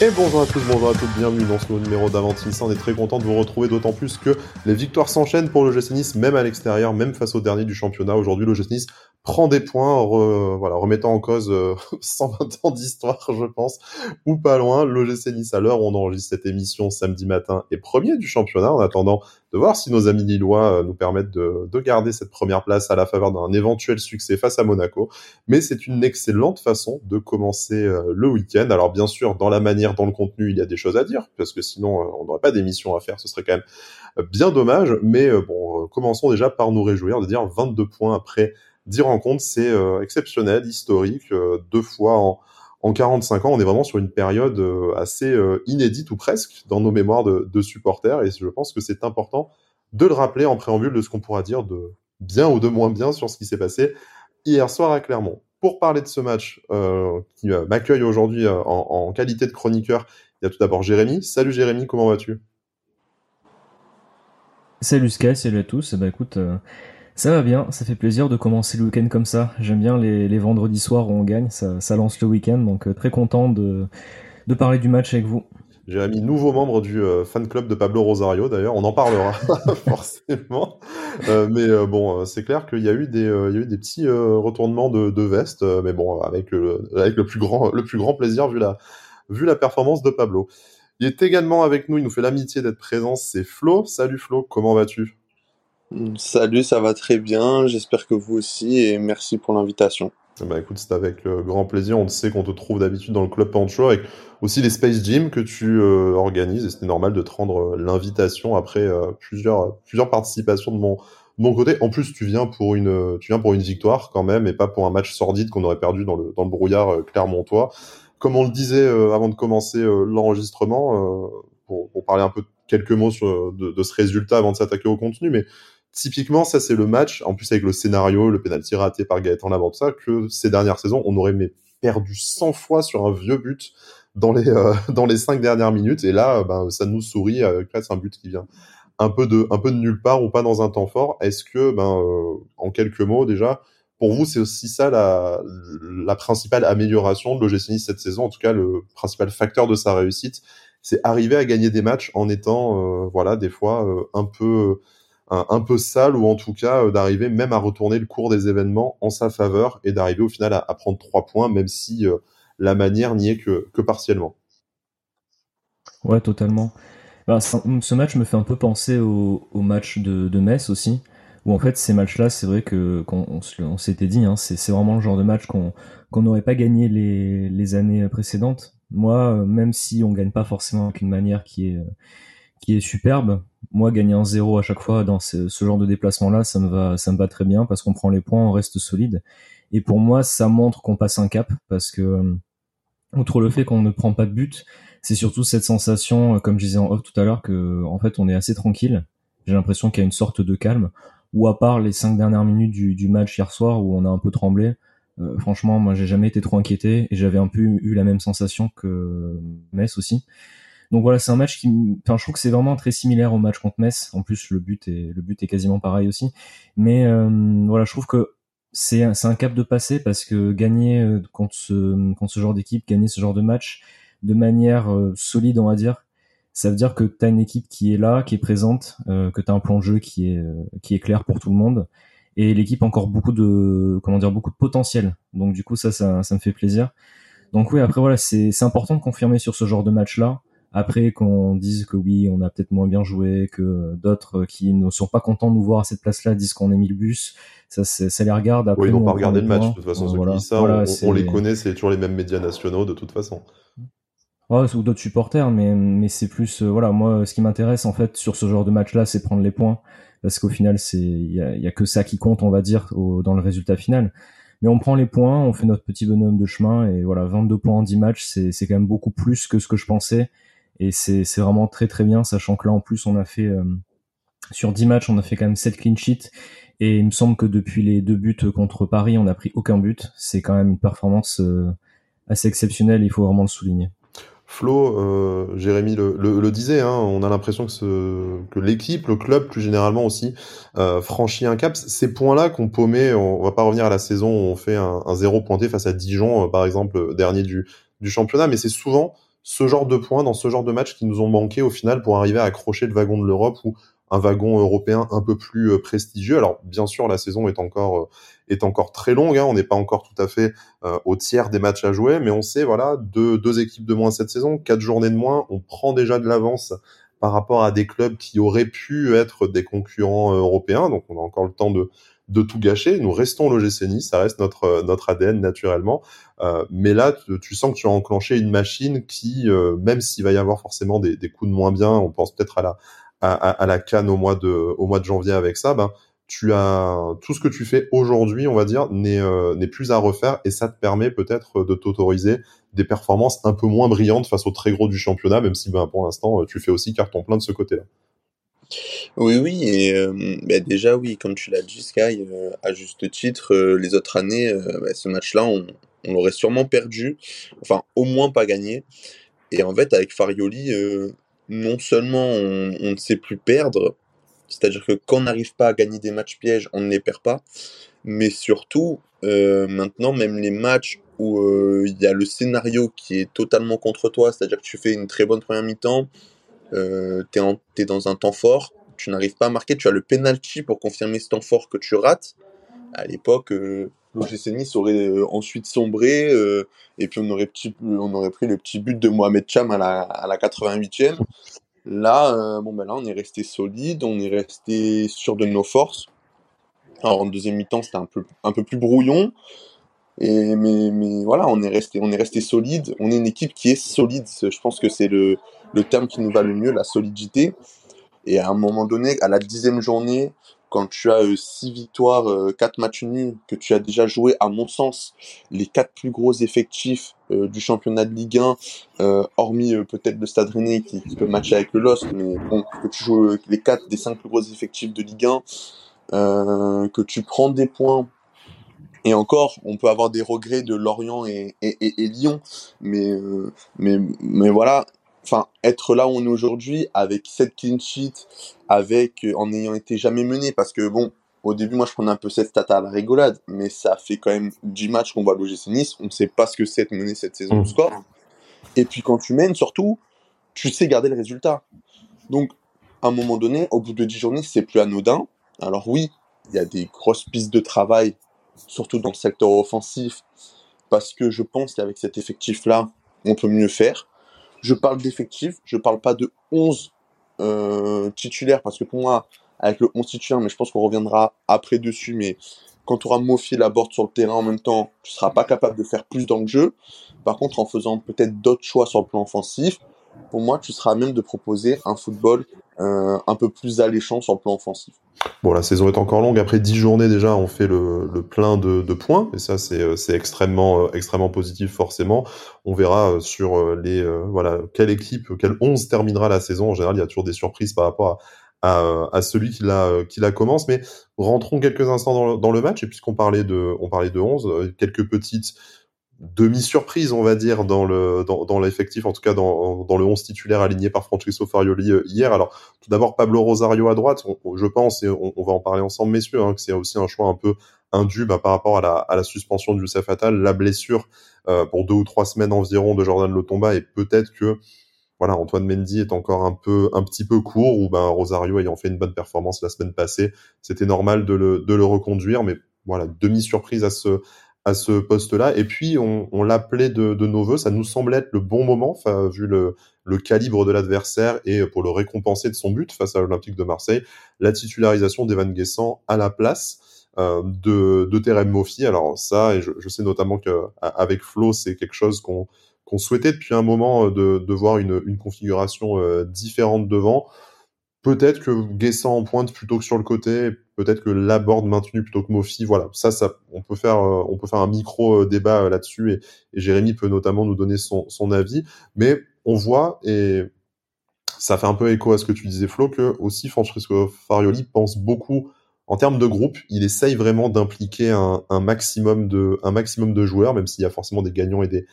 Et bonjour à tous, bonjour à toutes, bienvenue dans ce nouveau numéro d'Avantis. On est très content de vous retrouver, d'autant plus que les victoires s'enchaînent pour le GC même à l'extérieur, même face au dernier du championnat. Aujourd'hui, le GC Nice prend des points, voilà, remettant en cause 120 euh, ans d'histoire, je pense, ou pas loin. Le GC Nice, à l'heure où on enregistre cette émission samedi matin, est premier du championnat, en attendant de voir si nos amis lillois euh, nous permettent de, de garder cette première place à la faveur d'un éventuel succès face à Monaco. Mais c'est une excellente façon de commencer euh, le week-end. Alors bien sûr, dans la manière, dans le contenu, il y a des choses à dire, parce que sinon on n'aurait pas d'émission à faire, ce serait quand même bien dommage. Mais bon, commençons déjà par nous réjouir de dire 22 points après en rencontres, c'est euh, exceptionnel, historique, euh, deux fois en, en 45 ans. On est vraiment sur une période euh, assez inédite ou presque dans nos mémoires de, supporters, et je pense que c'est important de le rappeler en préambule de ce qu'on pourra dire de bien ou de moins bien sur ce qui s'est passé hier soir à Clermont. Pour parler de ce match euh, qui m'accueille aujourd'hui en, en, qualité de chroniqueur, il y a tout d'abord Jérémy. Salut Jérémy, comment vas-tu? Salut Sky, salut à tous. Bah écoute, ça va bien, ça fait plaisir de commencer le week-end comme ça. J'aime bien les, vendredis soirs où on gagne, ça, lance le week-end, donc euh, très content de, parler du match avec vous. Jérémy, nouveau membre du euh, fan club de Pablo Rosario, d'ailleurs, on en parlera forcément. Euh, mais bon, c'est clair qu'il y a eu des, eu des petits retournements de, de veste, mais bon, avec le, avec le plus grand, le plus grand plaisir vu la, vu la performance de Pablo. Il est également avec nous, il nous fait l'amitié d'être présent, c'est Flo. Salut Flo, comment vas-tu? Salut, ça va très bien. J'espère que vous aussi et merci pour l'invitation. Bah écoute, c'est avec euh, grand plaisir. On sait qu'on te trouve d'habitude dans le club Pancho avec aussi les Space Gym que tu euh, organises et c'était normal de te rendre euh, l'invitation après plusieurs plusieurs participations de mon mon côté. En plus, tu viens pour une tu viens pour une victoire quand même et pas pour un match sordide qu'on aurait perdu dans le dans le brouillard clermontois. Comme on le disait avant de commencer l'enregistrement, pour, parler un peu quelques mots de, de ce résultat avant de s'attaquer au contenu, mais Typiquement, ça c'est le match, en plus avec le scénario, le penalty raté par Gaëtan Laborde, ça, que ces dernières saisons, on aurait mais perdu 100 fois sur un vieux but dans les euh, dans les cinq dernières minutes. Et là, ben, ça nous sourit avec là, c'est un but qui vient un peu de un peu de nulle part ou pas dans un temps fort. Est-ce que, ben, euh, en quelques mots déjà, pour vous, c'est aussi ça la, la principale amélioration de l'OGC Nice cette saison, en tout cas le principal facteur de sa réussite, c'est arriver à gagner des matchs en étant, euh, voilà, des fois un peu un, peu sale ou en tout cas euh, d'arriver même à retourner le cours des événements en sa faveur et d'arriver au final à, prendre trois points, même si euh, la manière n'y est que, partiellement. Ouais, totalement. Bah, ce match me fait un peu penser au, match de, de, Metz aussi, où en fait ces matchs-là, c'est vrai que qu'on on, s'était dit, hein, c'est vraiment le genre de match qu'on n'aurait pas gagné les, années précédentes. Moi, euh, même si on gagne pas forcément avec une manière qui est qui est superbe. Moi, gagner un zéro à chaque fois dans ce, genre de déplacement-là, ça me va, ça me va très bien parce qu'on prend les points, on reste solide. Et pour moi, ça montre qu'on passe un cap parce que, euh, outre le fait qu'on ne prend pas de but, c'est surtout cette sensation, euh, comme je disais en off tout à l'heure, que en fait, on est assez tranquille. J'ai l'impression qu'il y a une sorte de calme. Ou à part les cinq dernières minutes du, match hier soir où on a un peu tremblé, euh, franchement, moi, j'ai jamais été trop inquiété et j'avais un peu eu la même sensation que Metz aussi. Donc voilà, c'est un match qui, enfin, je trouve que c'est vraiment très similaire au match contre Metz. En plus, le but est, le but est quasiment pareil aussi. Mais euh, voilà, je trouve que c'est un, un cap de passé parce que gagner euh, contre ce, contre ce genre d'équipe, gagner ce genre de match de manière euh, solide, on va dire, ça veut dire que tu as une équipe qui est là, qui est présente, que tu as un plan de jeu qui est, qui est clair pour tout le monde. Et l'équipe a encore beaucoup de, comment dire, beaucoup de potentiel. Donc du coup, ça, ça, ça me fait plaisir. Donc oui, après voilà, c'est important de confirmer sur ce genre de match-là. Après, qu'on dise que oui, on a peut-être moins bien joué, que d'autres qui ne sont pas contents de nous voir à cette place-là disent qu'on a mis le bus, ça, ça les regarde. Après, oui, ils vont pas regarder le match, de toute façon. ceux qui disent ça, on, les connaît, c'est toujours les mêmes médias nationaux, de toute façon. Ouais, ou d'autres supporters, mais, mais c'est plus, euh, voilà, moi, ce qui m'intéresse, en fait, sur ce genre de match-là, c'est prendre les points. Parce qu'au final, c'est, il y a, y a, que ça qui compte, on va dire, dans le résultat final. Mais on prend les points, on fait notre petit bonhomme de chemin, et voilà, 22 points en 10 matchs, c'est, c'est quand même beaucoup plus que ce que je pensais et c'est vraiment très très bien, sachant que là en plus on a fait euh, sur 10 matchs, on a fait quand même 7 clean sheets et il me semble que depuis les deux buts contre Paris, on n'a pris aucun but. C'est quand même une performance euh, assez exceptionnelle, il faut vraiment le souligner. Flo, euh, Jérémy le, le, disait, hein, on a l'impression que, que l'équipe, le club plus généralement aussi, euh, franchit un cap. Ces points-là qu'on paumait, on, va pas revenir à la saison où on fait un, un zéro pointé face à Dijon, par exemple, dernier du, du championnat, mais c'est souvent ce genre de points dans ce genre de match qui nous ont manqué au final pour arriver à accrocher le wagon de l'Europe ou un wagon européen un peu plus euh, prestigieux. Alors bien sûr, la saison est encore euh, est encore très longue. Hein. On n'est pas encore tout à fait euh, au tiers des matchs à jouer, mais on sait voilà deux, deux équipes de moins cette saison, quatre journées de moins. On prend déjà de l'avance par rapport à des clubs qui auraient pu être des concurrents européens. Donc on a encore le temps de de tout gâcher. Nous restons l'OGC Nice, ça reste notre notre ADN naturellement. Euh, mais là, tu, sens que tu as enclenché une machine qui, euh, même s'il va y avoir forcément des, des coups de moins bien, on pense peut-être à la à, à, la canne au mois de au mois de janvier avec ça, ben tu as tout ce que tu fais aujourd'hui, on va dire, n'est euh, n'est plus à refaire et ça te permet peut-être de t'autoriser des performances un peu moins brillantes face aux très gros du championnat, même si ben, pour l'instant tu fais aussi carton plein de ce côté-là. Oui, oui, et euh, bah, déjà, oui, comme tu l'as dit, Sky, euh, à juste titre, euh, les autres années, bah, ce match-là, on, l'aurait sûrement perdu, enfin, au moins pas gagné. Et en fait, avec Farioli, non seulement on, on ne sait plus perdre, c'est-à-dire que quand on n'arrive pas à gagner des matchs pièges, on ne les perd pas, mais surtout, maintenant, même les matchs où il y a le scénario qui est totalement contre toi, c'est-à-dire que tu fais une très bonne première mi-temps, euh, tu es, dans un temps fort, tu n'arrives pas à marquer, tu as le penalty pour confirmer ce temps fort que tu rates. À l'époque, euh, l'OGC Nice aurait euh, ensuite sombré, euh, et puis on aurait, petit, on aurait pris le petit but de Mohamed Cham à la, à la 88e. Là, bon, ben là, on est resté solide, on est resté sûr de nos forces. Alors en deuxième mi-temps, c'était un peu, un peu plus brouillon. Et, mais, mais voilà, on est resté, on est resté solide. On est une équipe qui est solide. Je pense que c'est le, le terme qui nous va le mieux, la solidité. Et à un moment donné, à la dixième journée, quand tu as euh, six victoires, euh, quatre matchs nuls, que tu as déjà joué, à mon sens, les quatre plus gros effectifs euh, du championnat de Ligue 1, hormis peut-être le Stade Rennais qui, peut matcher avec le LOSC, mais bon, que tu joues les quatre des cinq plus gros effectifs de Ligue 1, que tu prends des points et encore, on peut avoir des regrets de Lorient et, et, et, Lyon, mais, mais, mais voilà, enfin, être là où on est aujourd'hui, avec cette clean sheet, avec, euh, en n'ayant été jamais mené, parce que bon, au début, moi, je prenais un peu cette stat à la rigolade, mais ça fait quand même 10 matchs qu'on va loger l'OGC Nice, on ne sait pas ce que c'est de mener cette saison au mmh. score. Et puis quand tu mènes, surtout, tu sais garder le résultat. Donc, à un moment donné, au bout de 10 journées, c'est plus anodin. Alors oui, il y a des grosses pistes de travail, surtout dans le secteur offensif, parce que je pense qu'avec cet effectif-là, on peut mieux faire. Je parle d'effectifs, je parle pas de 11 euh, titulaires, parce que pour moi, avec le 11 titulaire, mais je pense qu'on reviendra après dessus, mais quand tu auras Mofi la board sur le terrain en même temps, tu seras pas capable de faire plus dans le jeu. Par contre, en faisant peut-être d'autres choix sur le plan offensif, pour moi, tu seras même de proposer un football euh, un peu plus alléchant sur le plan offensif. Bon, la saison est encore longue. Après 10 journées déjà, on fait le, le plein de, points. Et ça, c'est, c'est extrêmement, euh, extrêmement positif, forcément. On verra euh, sur les, voilà, quelle équipe, quelle 11 terminera la saison. En général, il y a toujours des surprises par rapport à, à, à celui qui la, qui la commence. Mais rentrons quelques instants dans le, dans le match. Et puisqu'on parlait de, on parlait de 11, quelques petites demi-surprise, on va dire, dans le dans, dans l'effectif, en tout cas dans, dans le 11 titulaire aligné par Francesco Farioli euh, hier. Alors, tout d'abord, Pablo Rosario à droite, je pense, et on, va en parler ensemble, messieurs, hein, que c'est aussi un choix un peu indu bah, par rapport à la, à la suspension du Youssef la blessure euh, pour deux ou trois semaines environ de Jordan Lotomba, et peut-être que voilà, Antoine Mendy est encore un peu, un petit peu court, ou ben Rosario ayant fait une bonne performance la semaine passée, c'était normal de le, de le reconduire, mais voilà, demi surprise à ce, à ce poste-là. Et puis, on, l'appelait de, nos voeux. Ça nous semblait être le bon moment, vu le, calibre de l'adversaire et pour le récompenser de son but face à l'Olympique de Marseille, la titularisation d'Evan Guessant à la place euh, de, de Terem. Alors ça, et je, sais notamment qu'avec Flo, c'est quelque chose qu'on qu'on souhaitait depuis un moment euh, de, voir une, une configuration euh, différente devant. Peut-être que Guessant en pointe plutôt que sur le côté, peut-être que Laborde maintenu plutôt que Mofi. Voilà, ça, ça, on peut faire, euh, on peut faire un micro euh, débat euh, là-dessus et, et, Jérémy peut notamment nous donner son, son avis. Mais on voit et ça fait un peu écho à ce que tu disais Flo que aussi Francesco Farioli pense beaucoup en termes de groupe. Il essaye vraiment d'impliquer un, un, maximum de, un maximum de joueurs, même s'il y a forcément des gagnants et des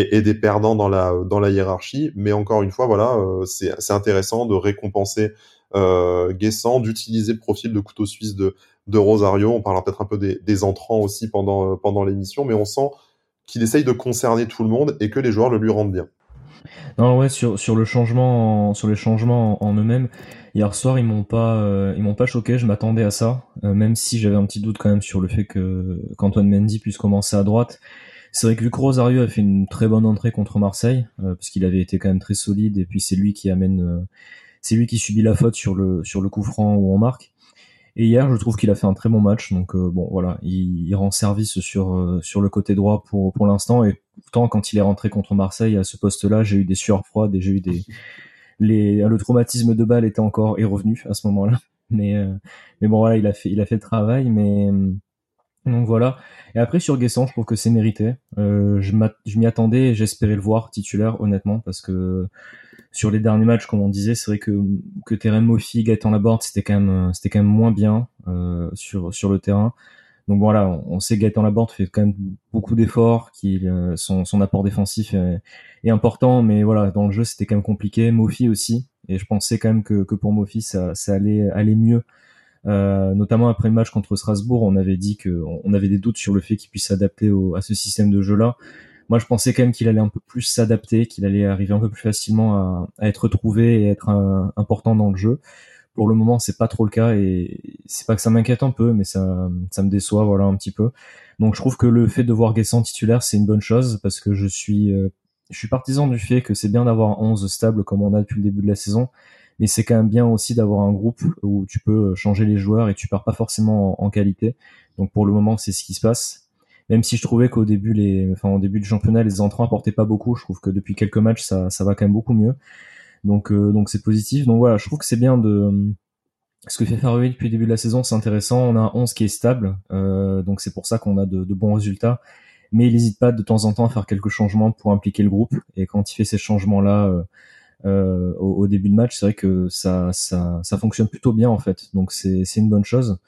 et, des perdants dans la dans la hiérarchie. Mais encore une fois, voilà, c'est intéressant de récompenser euh, Guessant, d'utiliser le profil de couteau suisse de, de Rosario. On parlera peut-être un peu des, entrants aussi pendant, euh, pendant l'émission, mais on sent qu'il essaye de concerner tout le monde et que les joueurs le lui rendent bien. Non, ouais, sur, sur le changement, sur les changements en, eux-mêmes, hier soir ils m'ont pas, euh, ils m'ont pas choqué. Je m'attendais à ça, euh, même si j'avais un petit doute quand même sur le fait que qu'Antoine Mendy puisse commencer à droite. C'est vrai que vu que Rosario a fait une très bonne entrée contre Marseille, euh, parce qu'il avait été quand même très solide, et puis c'est lui qui amène, c'est lui qui subit la faute sur le sur le coup franc où on marque. Et hier, je trouve qu'il a fait un très bon match. Donc euh, bon, voilà, il, rend service sur euh, sur le côté droit pour pour l'instant. Et pourtant, quand il est rentré contre Marseille à ce poste-là, j'ai eu des sueurs froides et j'ai eu des les le traumatisme de balle était encore est revenu à ce moment-là. Mais euh, mais bon voilà, il a fait il a fait le travail. Mais donc voilà. Et après sur Guessant, je trouve que c'est mérité. je m'y attendais j'espérais le voir titulaire honnêtement parce que sur les derniers matchs, comme on disait, c'est vrai que que Terem Moffi, Gaëtan Laborde, c'était quand même euh, c'était quand même moins bien euh, sur sur le terrain. Donc voilà, on, sait Gaëtan Laborde fait quand même beaucoup d'efforts, qu'il euh, son son apport défensif est, important, mais voilà, dans le jeu c'était quand même compliqué. Mofi aussi, et je pensais quand même que que pour Mofi ça ça allait aller mieux. Euh, notamment après le match contre Strasbourg, on avait dit que on avait des doutes sur le fait qu'il puisse s'adapter à ce système de jeu là. Moi, je pensais quand même qu'il allait un peu plus s'adapter, qu'il allait arriver un peu plus facilement à, à être retrouvé et être important dans le jeu. Pour le moment, c'est pas trop le cas et c'est pas que ça m'inquiète un peu, mais ça, ça me déçoit, voilà, un petit peu. Donc, je trouve que le fait de voir Guessant titulaire, c'est une bonne chose parce que je suis, euh, je suis partisan du fait que c'est bien d'avoir 11 stables comme on a depuis le début de la saison, mais c'est quand même bien aussi d'avoir un groupe où tu peux changer les joueurs et tu pars pas forcément en qualité. Donc, pour le moment, c'est ce qui se passe. Même si je trouvais qu'au début les enfin au début du championnat les entrants apportaient pas beaucoup je trouve que depuis quelques matchs ça ça va quand même beaucoup mieux. Donc euh, donc c'est positif. Donc voilà je trouve que c'est bien de ce que fait Faroui depuis le début de la saison c'est intéressant. On a un 11 qui est stable euh, donc c'est pour ça qu'on a de, de, bons résultats. Mais il n'hésite pas de temps en temps à faire quelques changements pour impliquer le groupe. Et quand il fait ces changements là euh, euh au, au, début de match c'est vrai que ça ça ça fonctionne plutôt bien en fait donc c'est une bonne chose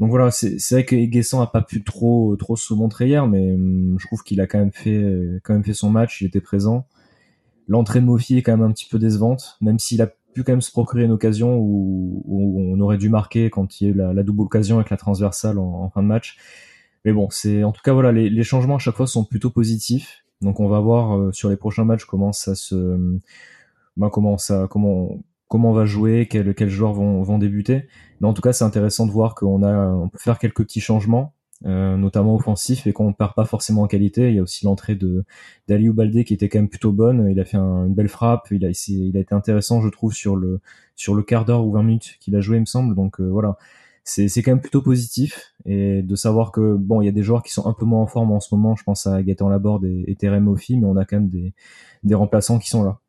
donc voilà, c'est vrai que Guessant a pas pu trop trop se montrer hier, mais hum, je trouve qu'il a quand même fait quand même fait son match, il était présent. L'entrée de Mofi est quand même un petit peu décevante, même s'il a pu quand même se procurer une occasion où, on aurait dû marquer quand il y a eu la, double occasion avec la transversale en, fin de match. Mais bon, c'est en tout cas voilà, les, changements à chaque fois sont plutôt positifs. Donc on va voir euh, sur les prochains matchs comment ça se, ben, comment ça, comment comment on va jouer, quels, quels joueurs vont, vont débuter. Mais en tout cas, c'est intéressant de voir qu'on a, on peut faire quelques petits changements, euh, notamment offensifs, et qu'on perd pas forcément en qualité. Il y a aussi l'entrée de d'Aliou Baldé qui était quand même plutôt bonne. Il a fait une belle frappe. Il a, il a été intéressant, je trouve, sur le sur le quart d'heure ou 20 minutes qu'il a joué, il me semble. Donc euh, voilà, c'est quand même plutôt positif et de savoir que bon, il y a des joueurs qui sont un peu moins en forme en ce moment. Je pense à Gaëtan Laborde et, et Terem mais on a quand même des des remplaçants qui sont là.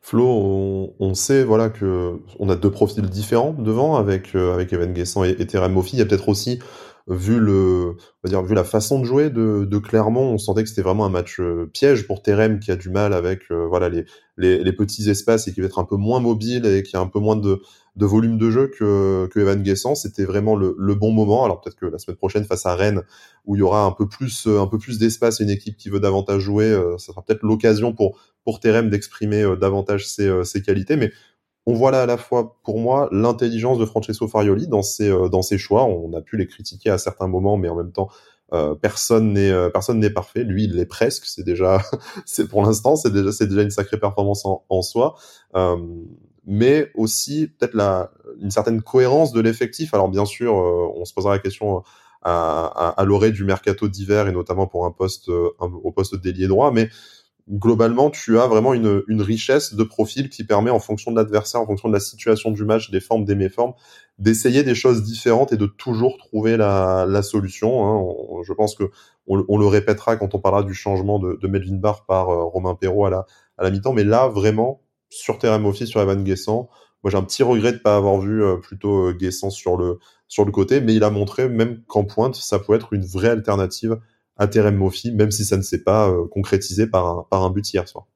Flo, on, sait voilà que a deux profils différents devant avec euh, avec Evan Guessant et, et Terem Moffi. Il y a peut-être aussi vu le on va vu la façon de jouer de, de Clermont, on sentait que c'était vraiment un match euh, piège pour Terem qui a du mal avec euh, voilà les, les, les petits espaces et qui va être un peu moins mobile et qui a un peu moins de de volume de jeu que, que Evan Guessant. C'était vraiment le, le, bon moment. Alors peut-être que la semaine prochaine face à Rennes, où il y aura un peu plus, un peu plus d'espace et une équipe qui veut davantage jouer, euh, ça sera peut-être l'occasion pour pour Terem d'exprimer euh, davantage ses, euh, ses, qualités. Mais on voit là à la fois, pour moi, l'intelligence de Francesco Farioli dans ses, dans ses choix. On a pu les critiquer à certains moments, mais en même temps, euh, personne n'est personne n'est parfait. Lui, il l'est presque. C'est déjà, c'est pour l'instant, c'est déjà c'est déjà une sacrée performance en, en soi. Euh, mais aussi peut-être une certaine cohérence de l'effectif. Alors bien sûr, euh, on se posera la question à, à, à l'orée du mercato d'hiver et notamment pour un poste euh, au poste d'ailier droit, mais globalement, tu as vraiment une, une richesse de profil qui permet, en fonction de l'adversaire, en fonction de la situation du match, des formes, des méformes, d'essayer des choses différentes et de toujours trouver la, la solution. Hein. je pense que on, on, le répétera quand on parlera du changement de, de Melvin Barr par euh, Romain Perrault à la, à la mi-temps, mais là, vraiment, sur Terem sur Evan Guessant. Moi, j'ai un petit regret de pas avoir vu euh, plutôt euh, Guessant sur le, sur le côté, mais il a montré même qu'en pointe, ça peut être une vraie alternative à Terem même si ça ne s'est pas euh, concrétisé par un, par un but hier soir.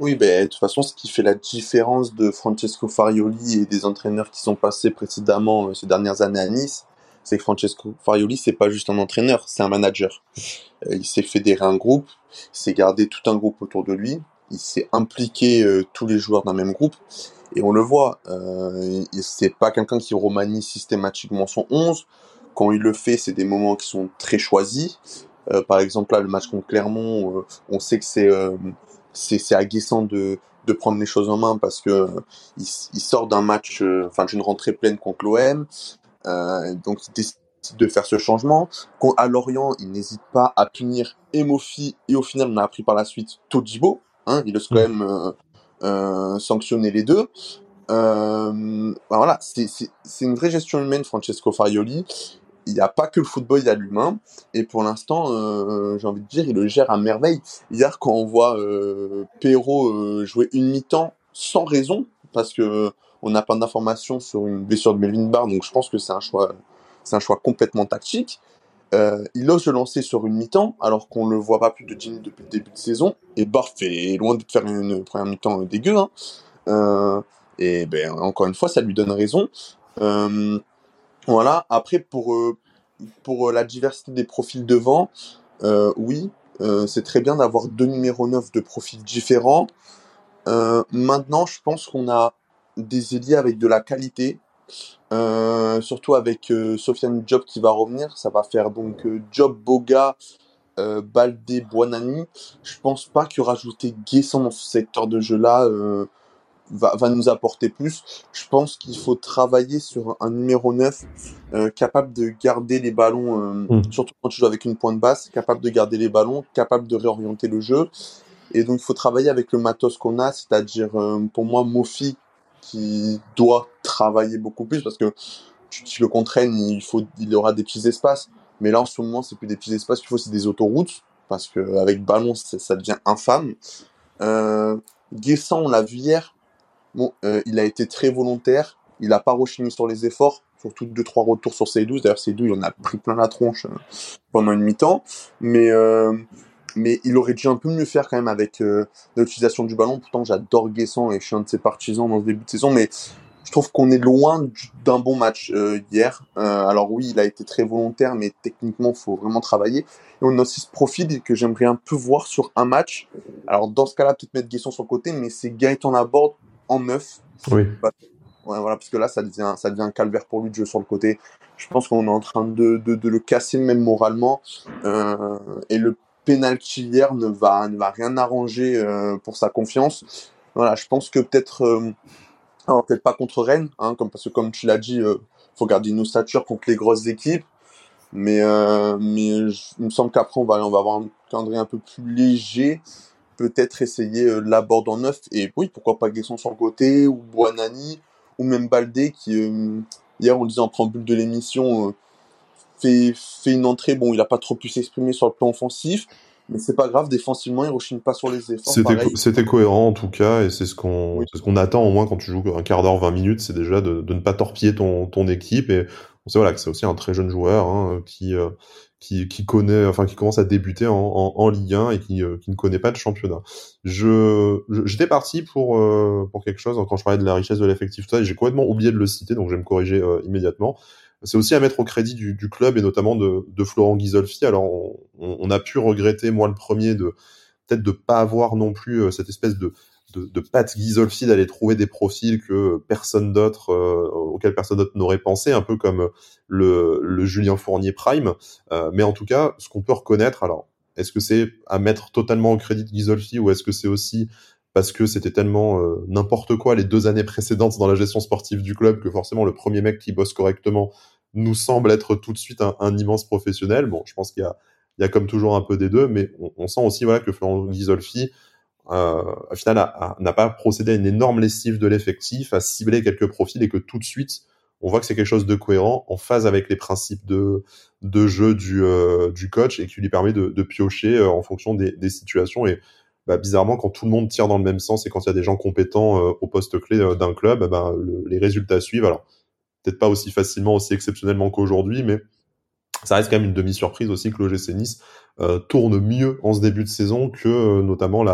Oui, ben, de toute façon, ce qui fait la différence de Francesco Farioli et des entraîneurs qui sont passés précédemment ces dernières années à Nice, c'est que Francesco Farioli, c'est pas juste un entraîneur, c'est un manager. il s'est fédéré un groupe, il s'est gardé tout un groupe autour de lui, il s'est impliqué euh, tous les joueurs d'un même groupe. Et on le voit, euh, c'est pas quelqu'un qui remanie systématiquement son 11. Quand il le fait, c'est des moments qui sont très choisis. Euh, par exemple, là, le match contre Clermont, euh, on sait que c'est c'est agaçant de, de prendre les choses en main parce que il, sort d'un match, enfin d'une rentrée pleine contre l'OM, donc il décide de faire ce changement. À Lorient, il n'hésite pas à punir Emofi et au final, on a appris par la suite Tojibo. Hein, il ose quand mm. même euh, euh, sanctionner les deux. Euh, ben voilà, c'est une vraie gestion humaine, Francesco Farioli. Il n'y a pas que le football, il y a l'humain. Et pour l'instant, j'ai envie de dire, il le gère à merveille. Hier, quand on voit Perrault jouer une mi-temps sans raison, parce que on n'a pas d'informations sur une blessure de Melvin Barr, donc je pense que c'est un choix c'est un choix complètement tactique. Euh, il ose se lancer sur une mi-temps, alors qu'on ne le voit pas plus de 10 minutes depuis le début de saison. Et Barf est loin de faire une première mi-temps dégueu. Hein. Euh, et ben, encore une fois, ça lui donne raison. Euh, voilà. Après, pour, pour la diversité des profils devant, oui, c'est très bien d'avoir deux numéros 9 de profils différents. maintenant, je pense qu'on a des ailiers avec de la qualité, euh, surtout avec euh, Sofiane Job qui va revenir, ça va faire donc euh, Job Boga, euh, Baldé, Buonani. Je pense pas que rajouter Guessant dans ce secteur de jeu-là va, va, nous apporter plus. Je pense qu'il faut travailler sur un numéro 9 capable de garder les ballons, mmh. surtout quand tu joues avec une pointe basse, capable de garder les ballons, capable de réorienter le jeu. Et donc il faut travailler avec le matos qu'on a, c'est-à-dire pour moi Mofi qui doit travailler beaucoup plus parce que si le contraignent, il faut, il aura des petits espaces. Mais là, en ce moment, c'est plus des petits espaces qu'il faut, c'est des autoroutes parce que avec ballon, ça devient infâme. Euh, Guessant, on l'a vu hier. Bon, euh, il a été très volontaire. Il a pas rechigné sur les efforts, surtout deux trois retours sur C12. D'ailleurs, C12, il en a pris plein la tronche euh, pendant une mi-temps. Mais euh, mais il aurait dû un peu mieux faire quand même avec euh, l'utilisation du ballon. Pourtant, j'adore Guessant et je suis un de ses partisans dans ce début de saison, mais je trouve qu'on est loin d'un bon match euh, hier. Euh, alors oui, il a été très volontaire, mais techniquement, il faut vraiment travailler. Et on a aussi ce profil que j'aimerais un peu voir sur un match. Alors dans ce cas-là, peut-être mettre Guessant sur le côté, mais c'est Gaëtan Laborde en neuf. Oui. Ouais, voilà, parce que là, ça devient, ça devient un calvaire pour lui de jouer sur le côté. Je pense qu'on est en train de, de, de, le casser même moralement. Euh, et le penalty hier ne va, ne va rien arranger euh, pour sa confiance. Voilà, je pense que peut-être, euh, peut-être pas contre Rennes, hein, comme, parce que comme tu l'as dit, euh, faut garder nos statures contre les grosses équipes. Mais, euh, mais il me semble qu'après, on va, on va avoir un calendrier un peu plus léger. Peut-être essayer la board en neuf. Et oui, pourquoi pas Guesson sur le côté, ou Buonani, ou même Baldé, qui, hier, on disait en préambule de l'émission, fait, fait une entrée. Bon, il a pas trop pu s'exprimer sur le plan offensif, mais c'est pas grave. Défensivement, il rechigne pas sur les efforts. C'était cohérent en tout cas, et c'est ce qu'on ce qu'on attend au moins quand tu joues un quart d'heure, 20 minutes, c'est déjà de, de, ne pas torpiller ton, ton équipe. Et on sait voilà que c'est aussi un très jeune joueur hein, qui euh, qui, qui, connaît, enfin qui commence à débuter en, en, en Ligue 1 et qui, euh, qui, ne connaît pas de championnat. Je j'étais parti pour euh, pour quelque chose quand je parlais de la richesse de l'effectif, j'ai complètement oublié de le citer, donc je vais me corriger immédiatement c'est aussi à mettre au crédit du, du club et notamment de, de Florent Ghisolfi. Alors, on, on, a pu regretter, moi le premier, de peut-être de pas avoir non plus euh, cette espèce de de, de Pat Ghisolfi d'aller trouver des profils que personne d'autre euh, auxquels personne d'autre n'aurait pensé, un peu comme le, le Julien Fournier Prime. Euh, mais en tout cas, ce qu'on peut reconnaître, alors est-ce que c'est à mettre totalement au crédit de Ghisolfi ou est-ce que c'est aussi parce que c'était tellement euh, n'importe quoi les deux années précédentes dans la gestion sportive du club que forcément le premier mec qui bosse correctement nous semble être tout de suite un, immense professionnel. Bon, je pense qu'il y a, y a comme toujours un peu des deux, mais on, sent aussi voilà que Florent Ghisolfi, euh, au final, n'a pas procédé à une énorme lessive de l'effectif, a ciblé quelques profils et que tout de suite, on voit que c'est quelque chose de cohérent, en phase avec les principes de, jeu du, euh, du coach et qui lui permet de, de piocher euh, en fonction des, des situations. Et bah, bizarrement, quand tout le monde tire dans le même sens et quand il y a des gens compétents euh, au poste clé euh, d'un club, bah, les résultats suivent. Alors, peut-être pas aussi facilement, aussi exceptionnellement qu'aujourd'hui, mais ça reste quand même une demi-surprise aussi que l'OGC Nice euh, tourne mieux en ce début de saison que notamment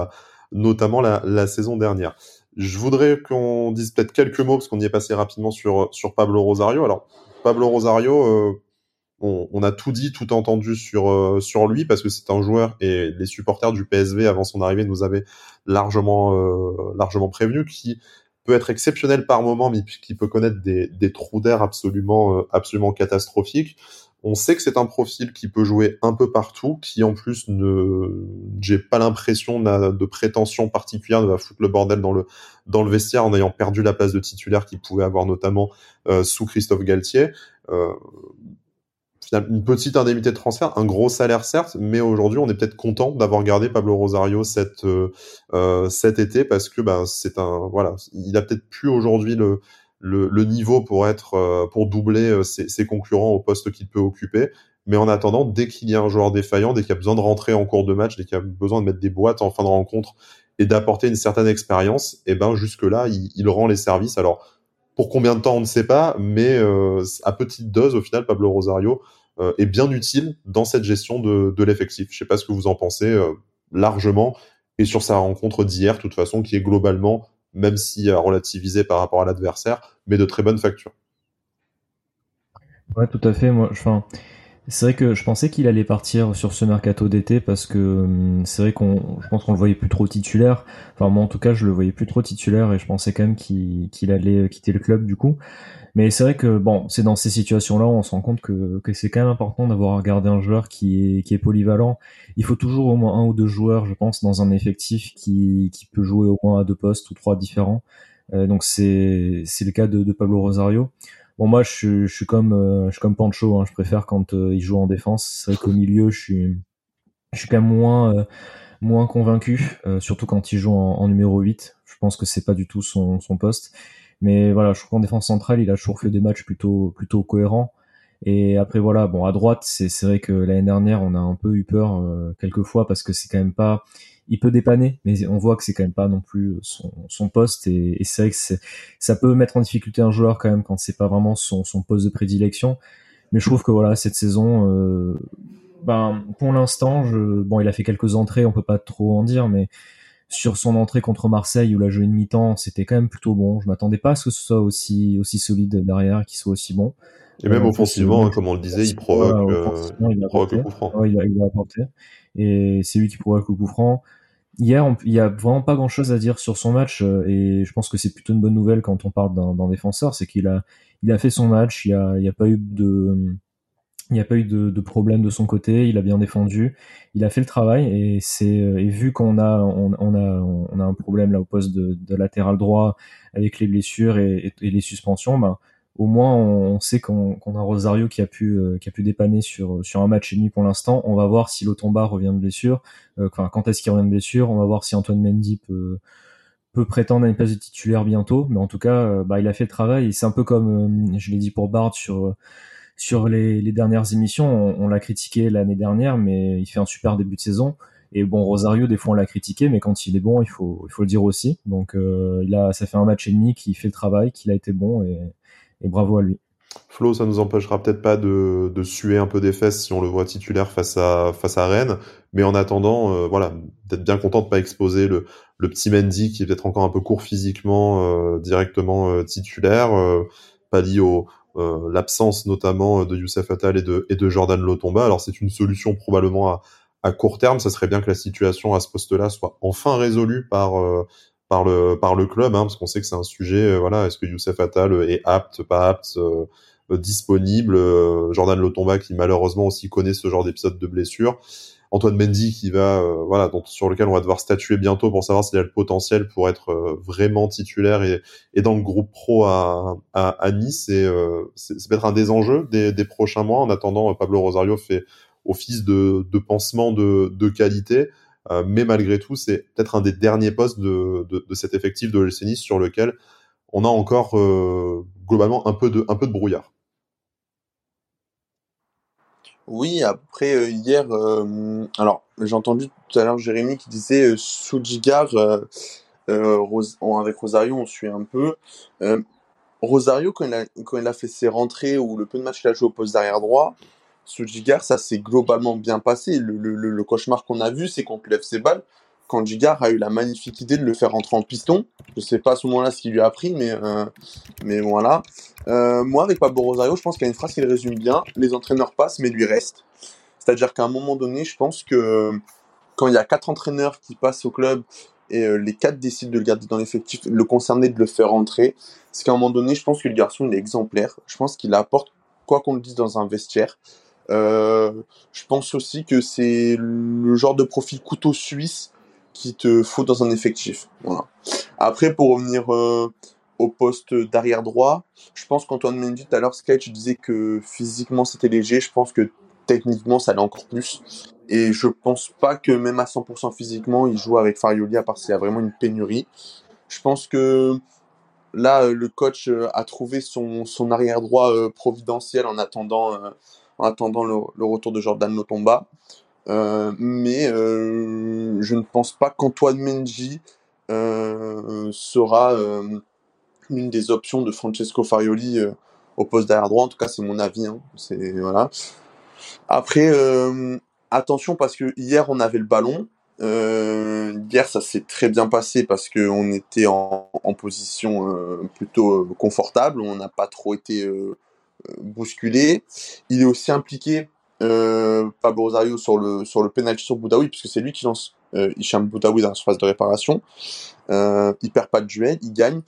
la saison dernière. Je voudrais qu'on dise peut-être quelques mots parce qu'on y est passé rapidement sur Pablo Rosario. Alors Pablo Rosario, on, on, a tout dit, tout entendu sur euh, sur lui parce que c'est un joueur et les supporters du PSV avant son arrivée nous avaient largement largement prévenu qui peut être exceptionnel par moment, mais qui peut connaître des, des trous d'air absolument, euh, absolument catastrophiques. on sait que c'est un profil qui peut jouer un peu partout, qui en plus ne, j'ai pas l'impression de prétention particulière de va foutre le bordel dans le dans le vestiaire en ayant perdu la place de titulaire qu'il pouvait avoir notamment euh, sous Christophe Galtier. Euh, une petite indemnité de transfert, un gros salaire certes, mais aujourd'hui on est peut-être content d'avoir gardé Pablo Rosario cet euh, cet été parce que ben c'est un voilà, il a peut-être plus aujourd'hui le le, niveau pour être euh, pour doubler euh, ses, concurrents au poste qu'il peut occuper. Mais en attendant, dès qu'il y a un joueur défaillant, dès qu'il y a besoin de rentrer en cours de match, dès qu'il y a besoin de mettre des boîtes en fin de rencontre et d'apporter une certaine expérience, et eh ben jusque là, il, rend les services. Alors pour combien de temps, on ne sait pas, mais euh, à petite dose, au final, Pablo Rosario est bien utile dans cette gestion de, de l'effectif. Je sais pas ce que vous en pensez largement et sur sa rencontre d'hier, de toute façon, qui est globalement même si euh, relativisé par rapport à l'adversaire, mais de très bonne facture. Ouais, tout à fait. Moi, enfin, c'est vrai que je pensais qu'il allait partir sur ce mercato d'été parce que hum, c'est vrai qu'on, je pense qu'on le voyait plus trop titulaire. Enfin, moi, en tout cas, je le voyais plus trop titulaire et je pensais quand même qu'il allait quitter le club du coup. Mais c'est vrai que bon, c'est dans ces situations-là où on se rend compte que, que c'est quand même important d'avoir gardé un joueur qui est, qui est polyvalent. Il faut toujours au moins un ou deux joueurs, je pense, dans un effectif qui, qui peut jouer au moins à deux postes ou trois différents. Euh, donc c'est c'est le cas de, Pablo Rosario. Bon moi je, je suis comme euh, je suis comme Pancho, hein, je préfère quand euh, il joue en défense. C'est vrai qu'au milieu je suis je suis quand même moins euh, moins convaincu, surtout quand il joue en, en, numéro 8. Je pense que c'est pas du tout son, son poste. Mais voilà, je trouve qu'en défense centrale, il a toujours fait des matchs plutôt plutôt cohérents. Et après voilà, bon à droite, c'est vrai que l'année dernière, on a un peu eu peur euh, quelques fois parce que c'est quand même pas, il peut dépanner, mais on voit que c'est quand même pas non plus son, son poste. Et, et c'est vrai que ça peut mettre en difficulté un joueur quand même quand c'est pas vraiment son, son poste de prédilection. Mais je trouve que voilà, cette saison, euh, ben pour l'instant, bon, il a fait quelques entrées, on peut pas trop en dire, mais sur son entrée contre Marseille où la jeu une mi-temps, c'était quand même plutôt bon. Je m'attendais pas à ce que ce soit aussi aussi solide derrière, qu'il soit aussi bon. Et même euh, offensivement, comme on le disait, il provoque, euh, il, a provoque le coup franc. il, a, il, a, apporté. Et c'est lui qui provoque le coup franc. Hier, il y a vraiment pas grand chose à dire sur son match euh, et je pense que c'est plutôt une bonne nouvelle quand on parle d'un défenseur, c'est qu'il a, il a fait son match. Il y a, y a pas eu de, il n'y a pas eu de, problème de son côté, il a bien défendu, il a fait le travail et c'est euh, vu qu'on a on, on, a on a un problème là au poste de, latéral droit avec les blessures et, les suspensions, ben au moins on, sait qu'on a Rosario qui a pu euh, qui a pu dépanner sur sur un match et demi pour l'instant. On va voir si Lotomba revient de blessure, euh, quand est-ce qu'il revient de blessure. On va voir si Antoine Mendy peut peut prétendre à une place de titulaire bientôt, mais en tout cas, bah, il a fait le travail. C'est un peu comme je l'ai dit pour Bard sur sur les, les dernières émissions, on, l'a critiqué l'année dernière, mais il fait un super début de saison. Et bon, Rosario, des fois, on l'a critiqué, mais quand il est bon, il faut, il faut le dire aussi. Donc, euh, il a, ça fait un match et demi qu'il fait le travail, qu'il a été bon, et, et bravo à lui. Flo, ça nous empêchera peut-être pas de, suer un peu des fesses si on le voit titulaire face à, face à Rennes. Mais en attendant, euh, voilà, d'être bien content de pas exposer le, petit Mendy qui est peut-être encore un peu court physiquement euh, directement euh, titulaire, pas lié au, l'absence notamment de Youssef Attal et de, Jordan Lotomba. Alors c'est une solution probablement à, à court terme. Ça serait bien que la situation à ce poste-là soit enfin résolue par par le par le club, hein, parce qu'on sait que c'est un sujet. Euh, voilà, est-ce que Youssef Attal est apte, pas apte, disponible Jordan Lotomba qui malheureusement aussi connaît ce genre d'épisode de blessure. Antoine Mendy qui va, euh, voilà, donc, sur lequel on va devoir statuer bientôt pour savoir s'il a le potentiel pour être euh, vraiment titulaire et, et, dans le groupe pro à, à, à Nice. Et euh, c'est peut-être un des enjeux des, des, prochains mois. En attendant, Pablo Rosario fait office de, de pansement de, de qualité. Mais malgré tout, c'est peut-être un des derniers postes de, cet effectif de Nice sur lequel on a encore globalement un peu de, brouillard. Oui, après euh, hier, euh, alors j'ai entendu tout à l'heure Jérémy qui disait euh, Soujigar euh, avec Rosario, on suit un peu. Rosario, quand il, a, quand il a fait ses rentrées ou le peu de matchs qu'il a joué au poste d'arrière droit, Soujigar, ça s'est globalement bien passé. Le, le, le cauchemar qu'on a vu, c'est qu'on lève ses balles quand Gigard a eu la magnifique idée de le faire rentrer en piston. Je sais pas à ce moment-là ce qu'il lui a pris, mais, euh, voilà. Euh, moi, avec Pablo Rosario, je pense qu'il y a une phrase qui le résume bien. Les entraîneurs passent, mais lui restent. C'est-à-dire qu'à un moment donné, je pense que quand il y a quatre entraîneurs qui passent au club et euh, les quatre décident de le garder dans l'effectif, le concerner, de le faire rentrer, c'est qu'à un moment donné, je pense que le garçon, est exemplaire. Je pense qu'il apporte, quoi qu'on le dise, dans un vestiaire. Je pense aussi que c'est le genre de profil couteau suisse qui te faut dans un effectif. Voilà. Après, pour revenir au poste d'arrière droit, je pense qu'Antoine Mendy, tout à l'heure, Sky, tu disais que physiquement c'était léger. Je pense que techniquement ça allait encore plus. Et je pense pas que même à 100% physiquement, il joue avec Farioli, à part s'il y a vraiment une pénurie. Je pense que là, le coach a trouvé son, son arrière droit providentiel en attendant, en attendant le, retour de Jordan Lotomba. Euh, mais euh, je ne pense pas qu'Antoine Menji euh, sera une des options de Francesco Farioli au poste d'arrière droit. En tout cas, c'est mon avis. Hein. C'est voilà. Après, attention parce que hier on avait le ballon. hier, ça s'est très bien passé parce qu'on était en, en position plutôt confortable. On n'a pas trop été bousculé. Il est aussi impliqué euh, Pablo Rosario sur le, sur le penalty sur Boudaoui, puisque c'est lui qui lance euh, Hicham Boudaoui dans la surface de réparation. Euh, il perd pas de duel, il gagne.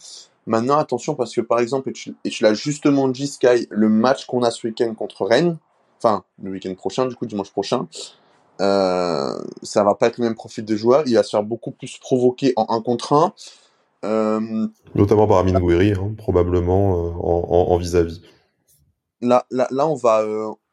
Maintenant, attention, parce que par exemple, et tu, l'as justement dit, Sky, le match qu'on a ce week-end contre Rennes, enfin, le week-end prochain, du coup, dimanche prochain, euh, ça va pas être le même profil de joueur. Il va se faire beaucoup plus provoquer en 1 contre 1. Euh, Notamment par Amin Gouiri, hein, probablement en vis-à-vis. Là, là, là, on va,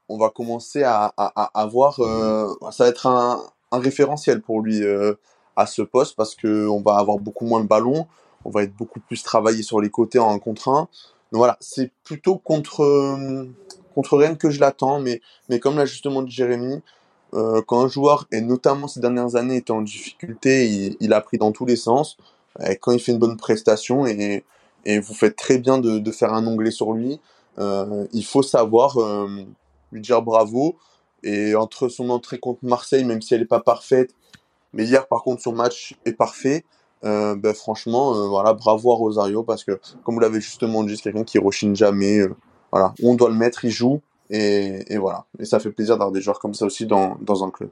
on va commencer à, avoir, euh, ça va être un, référentiel pour lui euh, à ce poste parce que on va avoir beaucoup moins de ballons, on va être beaucoup plus travaillé sur les côtés en un contre un. Donc voilà, c'est plutôt contre euh, contre Rennes que je l'attends, mais mais comme l'a justement dit Jérémy, quand un joueur et notamment ces dernières années était en difficulté, il, a pris dans tous les sens. Et quand il fait une bonne prestation et, et vous faites très bien de, de faire un onglet sur lui, il faut savoir lui dire bravo. Et entre son entrée contre Marseille, même si elle n'est pas parfaite, mais hier par contre son match est parfait, euh, ben, franchement, euh, voilà, bravo à Rosario parce que, comme vous l'avez justement dit, c'est quelqu'un qui rechigne jamais. Euh, on doit le mettre, il joue. Et, voilà. Et ça fait plaisir d'avoir des joueurs comme ça aussi dans un club.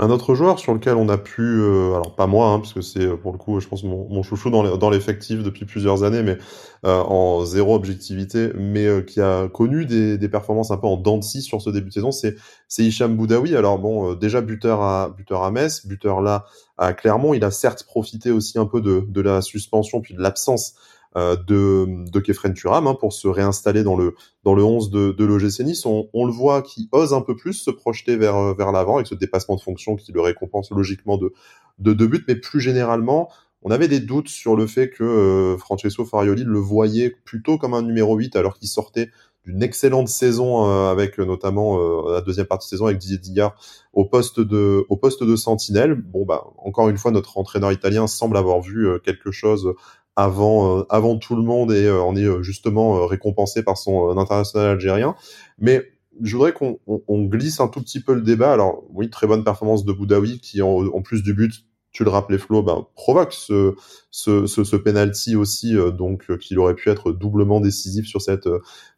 Un autre joueur sur lequel on a pu, euh, alors pas moi, hein, c'est pour le coup, je pense mon, mon chouchou dans l'effectif depuis plusieurs années, mais euh, en zéro objectivité, mais euh, qui a connu des, performances un peu en dents sur ce début de saison, c'est Hicham Boudaoui. Alors bon, déjà buteur à buteur à Metz, buteur là à Clermont, il a certes profité aussi un peu de, de la suspension puis de l'absence euh, de, de Kefren Turam hein, pour se réinstaller dans le dans le 11 de, de l'OGC Nice. On, on, le voit qui ose un peu plus se projeter vers euh, vers l'avant avec ce dépassement de fonction qui le récompense logiquement de de deux buts, mais plus généralement, on avait des doutes sur le fait que euh, Francesco Farioli le voyait plutôt comme un numéro 8 alors qu'il sortait d'une excellente saison avec notamment la deuxième partie de saison avec Didier Digard au poste de au poste de sentinelle. Bon bah encore une fois notre entraîneur italien semble avoir vu quelque chose avant, euh, avant tout le monde et on euh, est euh, justement récompensé par son international algérien. Mais je voudrais qu'on on, glisse un tout petit peu le débat. Alors oui, très bonne performance de Boudaoui qui en, en plus du but, tu le rappelais Flo, ben, provoque ce, ce, ce, ce penalty aussi, donc qu'il aurait pu être doublement décisif sur cette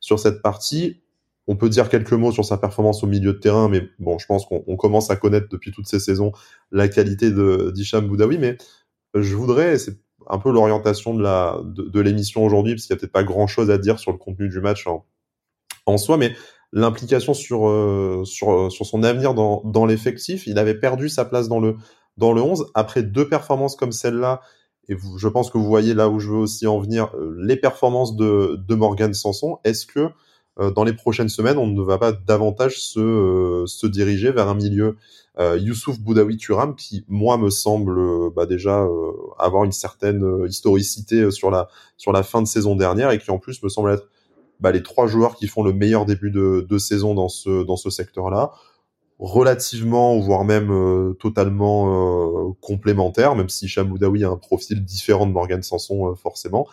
sur cette partie. On peut dire quelques mots sur sa performance au milieu de terrain, mais bon, je pense qu'on commence à connaître depuis toutes ces saisons la qualité de d'Hicham Boudaoui. Mais je voudrais, c'est un peu l'orientation de la de, l'émission aujourd'hui, parce qu'il n'y a peut-être pas grand-chose à dire sur le contenu du match en, en soi, mais l'implication sur, euh, sur, euh, sur son avenir dans, dans l'effectif. Il avait perdu sa place dans le, dans le 11 après deux performances comme celle-là. Et je pense que vous voyez là où je veux aussi en venir, euh, les performances de, de Morgan Sanson. Est-ce que dans les prochaines semaines, on ne va pas davantage se, se diriger vers un milieu euh, Youssouf Boudaoui Turam, qui moi me semble euh, bah, déjà euh, avoir une certaine historicité sur la sur la fin de saison dernière et qui en plus me semble être bah, les trois joueurs qui font le meilleur début de, de saison dans ce dans ce secteur-là relativement, voire même totalement complémentaire, même si Boudaoui a un profil différent de Morgan Sanson forcément.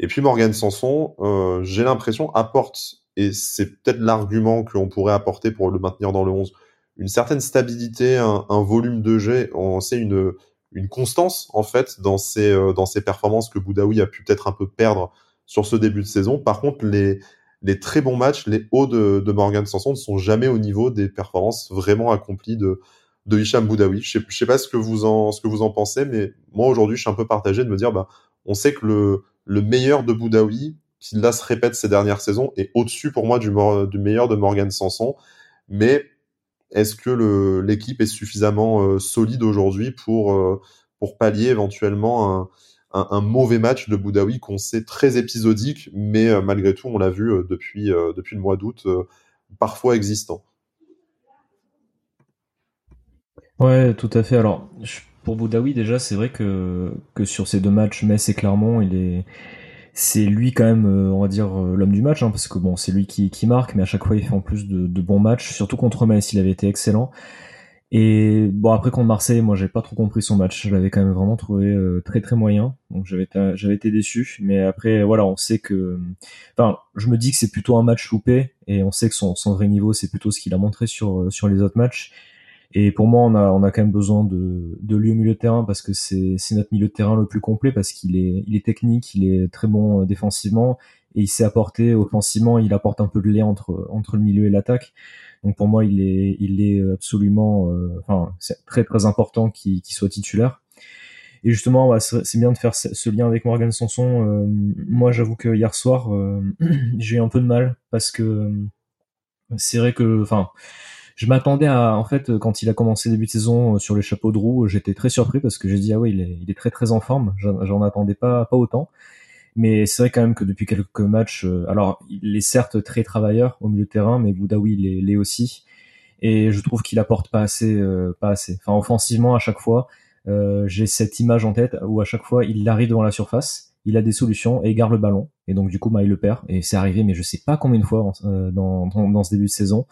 Et puis Morgan Sanson, j'ai l'impression, apporte, et c'est peut-être l'argument qu'on pourrait apporter pour le maintenir dans le 11, une certaine stabilité, un, volume de jeu, on sait une, une constance en fait dans ses, euh, dans ses performances que Boudaoui a pu peut-être un peu perdre sur ce début de saison. Par contre, les, les très bons matchs, les hauts de, de Morgan Sanson ne sont jamais au niveau des performances vraiment accomplies de, de Hicham Boudaoui. Je sais, je sais pas ce que vous en, ce que vous en pensez, mais moi aujourd'hui, je suis un peu partagé de me dire, bah, on sait que le, le meilleur de Boudaoui, qui là se répète ces dernières saisons, est au-dessus pour moi du, meilleur de Morgan Sanson. Mais est-ce que l'équipe est suffisamment solide aujourd'hui pour, pour pallier éventuellement un, mauvais match de Boudaoui qu'on sait très épisodique, mais euh, malgré tout, on l'a vu euh, depuis, euh, depuis le mois d'août, parfois existant? Ouais, tout à fait. Alors, pour Boudaoui, déjà, c'est vrai que, que sur ces deux matchs, Metz et Clermont, il est, c'est lui quand même, on va dire, l'homme du match, hein, parce que bon, c'est lui qui, qui marque, mais à chaque fois, il fait en plus de, de bons matchs, surtout contre Metz, il avait été excellent. Et bon après contre Marseille, moi j'ai pas trop compris son match. Je l'avais quand même vraiment trouvé euh, très très moyen. Donc j'avais j'avais été déçu. Mais après voilà, on sait que, enfin, je me dis que c'est plutôt un match loupé et on sait que son, son vrai niveau c'est plutôt ce qu'il a montré sur euh, sur les autres matchs. Et pour moi, on a on a quand même besoin de de lui au milieu de terrain parce que c'est notre milieu de terrain le plus complet parce qu'il est il est technique, il est très bon euh, défensivement et il sait apporter offensivement. Il apporte un peu de lien entre entre le milieu et l'attaque. Donc pour moi, il est, il est absolument, euh, enfin, c'est très très important qu'il soit titulaire. Et justement, bah, c'est bien de faire ce, lien avec Morgan Sanson. Euh, moi, j'avoue que hier soir, j'ai eu un peu de mal parce que c'est vrai que, enfin, je m'attendais à, en fait, quand il a commencé début de saison sur les chapeaux de roue, j'étais très surpris parce que j'ai dit ah ouais, il est, il est très très en forme. J'en attendais pas pas autant. Mais c'est vrai quand même que depuis quelques matchs, euh, alors il est certes très travailleur au milieu de terrain, mais Boudaoui il l'est aussi. Et je trouve qu'il apporte pas assez, euh, pas assez. Enfin offensivement à chaque fois, euh, j'ai cette image en tête où à chaque fois il arrive devant la surface, il a des solutions et il garde le ballon. Et donc du coup bah, il le perd. Et c'est arrivé, mais je sais pas combien de fois dans, dans, dans, ce début de saison.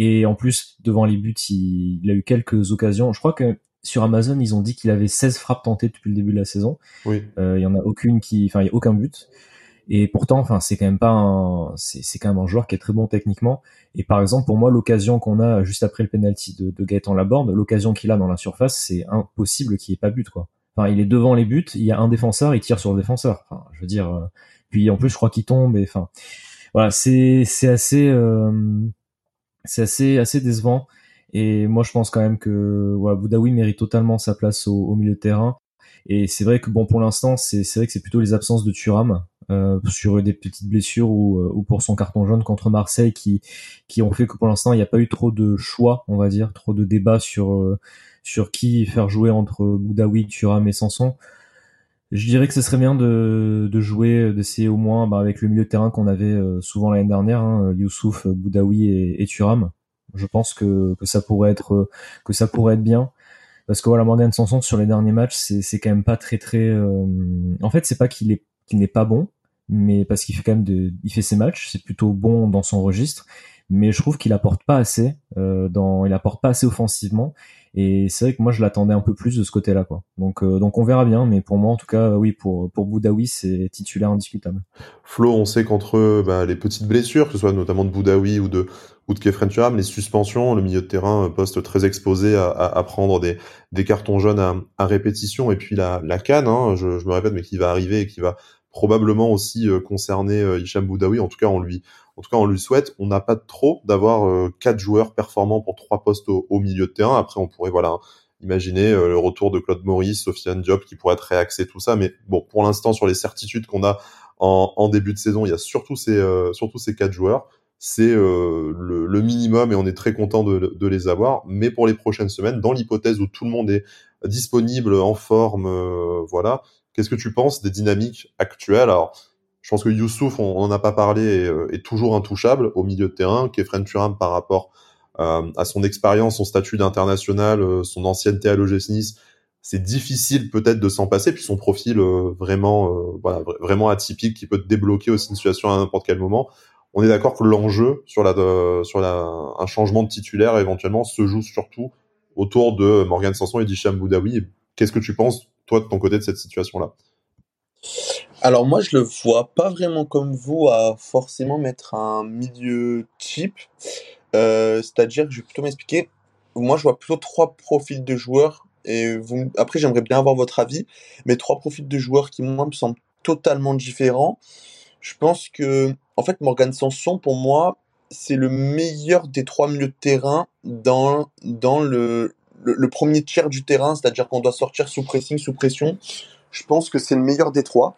Et en plus devant les buts, il, il a eu quelques occasions. Je crois que sur Amazon, ils ont dit qu'il avait 16 frappes tentées depuis le début de la saison. Oui. Euh, il y en a aucune qui, enfin, il y a aucun but. Et pourtant, enfin, c'est quand même pas un, c'est quand même un joueur qui est très bon techniquement. Et par exemple, pour moi, l'occasion qu'on a juste après le penalty de, de Gaëtan Laborde, l'occasion qu'il a dans la surface, c'est impossible qu'il ait pas but, quoi. Enfin, il est devant les buts, il y a un défenseur, il tire sur le défenseur. Enfin, je veux dire, euh, puis en plus, je crois qu'il tombe. Et enfin, voilà, c'est c'est assez, euh, c'est assez assez décevant. Et moi, je pense quand même que voilà, Boudaoui mérite totalement sa place au, milieu de terrain. Et c'est vrai que bon, pour l'instant, c'est vrai que c'est plutôt les absences de Thuram euh, sur des petites blessures ou, euh, ou pour son carton jaune contre Marseille qui qui ont fait que pour l'instant, il n'y a pas eu trop de choix, on va dire, trop de débats sur euh, sur qui faire jouer entre Boudaoui, Thuram et Sanson. Je dirais que ce serait bien de, de jouer, d'essayer au moins bah, avec le milieu de terrain qu'on avait euh, souvent l'année dernière, hein, Youssouf, Boudaoui et, et Thuram. Je pense que, que ça pourrait être que ça pourrait être bien. Parce que voilà Morgan Sanson sur les derniers matchs c'est c'est quand même pas très très euh, en fait c'est pas qu'il est qu'il n'est pas bon mais parce qu'il fait quand même de il fait ses matchs c'est plutôt bon dans son registre mais je trouve qu'il apporte pas assez euh, dans il apporte pas assez offensivement et c'est vrai que moi je l'attendais un peu plus de ce côté-là quoi. Donc euh, donc on verra bien mais pour moi en tout cas oui pour pour Boudaoui c'est titulaire indiscutable. Flo, on sait qu'entre bah, les petites blessures que ce soit notamment de Boudaoui ou de ou de Kefren Turam, les suspensions, le milieu de terrain euh, poste très exposé à, à, prendre des, des cartons jaunes à, à répétition et puis la, la canne, hein, je, je, me répète mais qui va arriver et qui va probablement aussi concerner Hicham Boudaoui en tout cas on lui en tout cas, on lui souhaite. On n'a pas trop d'avoir euh, quatre joueurs performants pour trois postes au, milieu de terrain. Après, on pourrait voilà imaginer euh, le retour de Claude Maurice, Sofiane Diop qui pourrait être réaxé tout ça. Mais bon, pour l'instant, sur les certitudes qu'on a en, début de saison, il y a surtout ces euh, surtout ces quatre joueurs. C'est le, minimum et on est très content de, les avoir. Mais pour les prochaines semaines, dans l'hypothèse où tout le monde est disponible, en forme, voilà. Qu'est-ce que tu penses des dynamiques actuelles? Je pense que Youssouf, on n'en a pas parlé, euh, est, toujours intouchable au milieu de terrain. Kefren Turam, par rapport euh, à son expérience, son statut d'international, euh, son ancienneté à l'OGC Nice, c'est difficile peut-être de s'en passer. Puis son profil vraiment, voilà, vraiment atypique qui peut te débloquer aussi une situation à n'importe quel moment. On est d'accord que l'enjeu sur la, sur la, un changement de titulaire éventuellement se joue surtout autour de Morgan Sanson et d'Hicham Boudaoui. Qu'est-ce que tu penses, toi, de ton côté, de cette situation-là? Alors moi, je le vois pas vraiment comme vous à forcément mettre un milieu type. Euh, c'est-à-dire que je vais plutôt m'expliquer. Moi, je vois plutôt trois profils de joueurs. Et après, j'aimerais bien avoir votre avis. Mais trois profils de joueurs qui, moi, me semblent totalement différents. Je pense que, en fait, Morgan Sanson, pour moi, c'est le meilleur des trois milieux de terrain dans, dans le premier tiers du terrain. C'est-à-dire qu'on doit sortir sous pressing, sous pression. Je pense que c'est le meilleur des trois.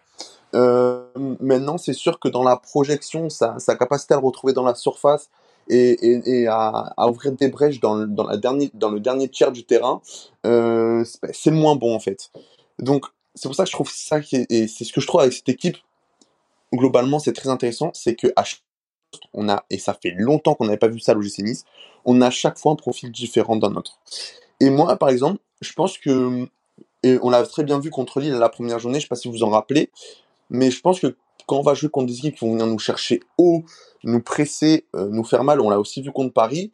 Euh, maintenant, c'est sûr que dans la projection, sa, capacité à le retrouver dans la surface et, à, ouvrir des brèches dans, la dernière, dans le dernier tiers du terrain, euh, c'est moins bon en fait. Donc c'est pour ça que je trouve ça, et c'est ce que je trouve avec cette équipe, globalement c'est très intéressant, c'est que à on a, et ça fait longtemps qu'on n'avait pas vu ça à l'OGC Nice, on a chaque fois un profil différent d'un autre. Et moi, par exemple, je pense que, et on l'a très bien vu contre Lille la première journée, je ne sais pas si vous vous en rappelez, mais je pense que quand on va jouer contre des équipes qui vont venir nous chercher haut, nous presser, euh, nous faire mal, on l'a aussi vu contre Paris,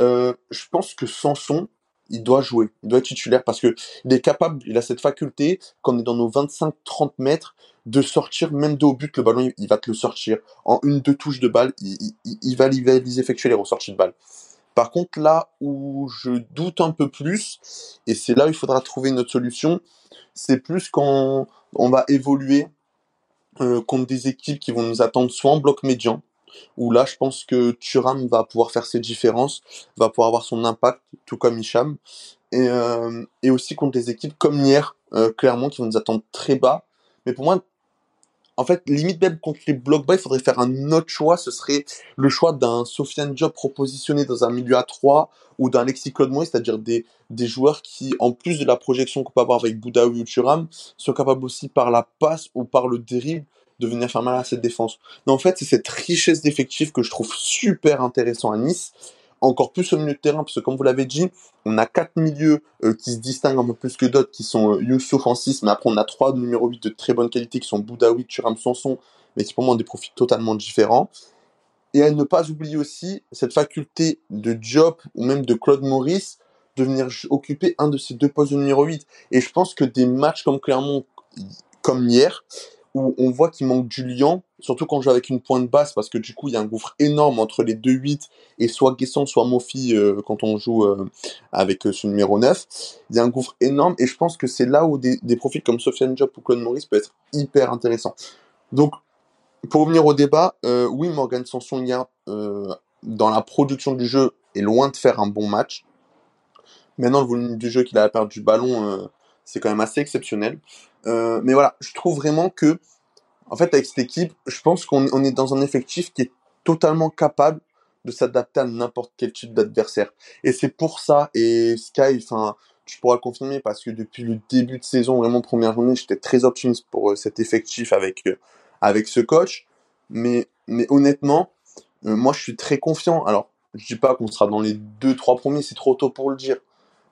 euh, je pense que Sanson, il doit jouer, il doit être titulaire parce que il est capable, il a cette faculté, quand on est dans nos 25-30 mètres, de sortir même de haut but, le ballon, il, va te le sortir. En une, deux touches de balle, il, il, va, les effectuer les ressorties de balle. Par contre, là où je doute un peu plus, et c'est là où il faudra trouver une autre solution, c'est plus quand on va évoluer euh, contre des équipes qui vont nous attendre soit en bloc médian, où là, je pense que Thuram va pouvoir faire ses différences, va pouvoir avoir son impact, tout comme Hicham, et, euh, et aussi contre des équipes comme hier, euh, clairement, qui vont nous attendre très bas. Mais pour moi, en fait, limite même contre les blocs bas, il faudrait faire un autre choix. Ce serait le choix d'un Sofiane Job propositionné dans un milieu à 3 ou d'un Claude Moïse, c'est-à-dire des, des joueurs qui, en plus de la projection qu'on peut avoir avec Boudaoui ou Thuram, sont capables aussi par la passe ou par le dribble de venir faire mal à cette défense. Mais en fait, c'est cette richesse d'effectifs que je trouve super intéressant à Nice encore plus au milieu de terrain, parce que comme vous l'avez dit, on a quatre milieux euh, qui se distinguent un peu plus que d'autres, qui sont euh, Youssouf en 6, mais après on a trois numéro 8 de très bonne qualité, qui sont Boudaoui, Thuram, Sanson, mais qui pour moi ont des profils totalement différents. Et à ne pas oublier aussi cette faculté de Diop ou même de Claude Maurice de venir occuper un de ces deux postes de numéro 8. Et je pense que des matchs comme Clermont, comme hier, on voit qu'il manque Julien, surtout quand on joue avec une pointe basse, parce que du coup, il y a un gouffre énorme entre les deux 8 et soit Guessant, soit Mofi euh, quand on joue euh, avec euh, ce numéro 9. Il y a un gouffre énorme et je pense que c'est là où des, profils comme Sofiane Job ou Claude Maurice peuvent être hyper intéressants. Donc, pour revenir au débat, oui, Morgan Sanson, dans la production du jeu, est loin de faire un bon match. Maintenant, le volume du jeu qu'il a perdu du ballon, c'est quand même assez exceptionnel. mais voilà, je trouve vraiment que en fait, avec cette équipe, je pense qu'on est dans un effectif qui est totalement capable de s'adapter à n'importe quel type d'adversaire. Et c'est pour ça, et Sky, enfin, tu pourras le confirmer parce que depuis le début de saison, vraiment première journée, j'étais très optimiste pour euh, cet effectif avec, euh, avec ce coach. Mais, mais honnêtement, euh, moi, je suis très confiant. Alors, je dis pas qu'on sera dans les deux, trois premiers, c'est trop tôt pour le dire.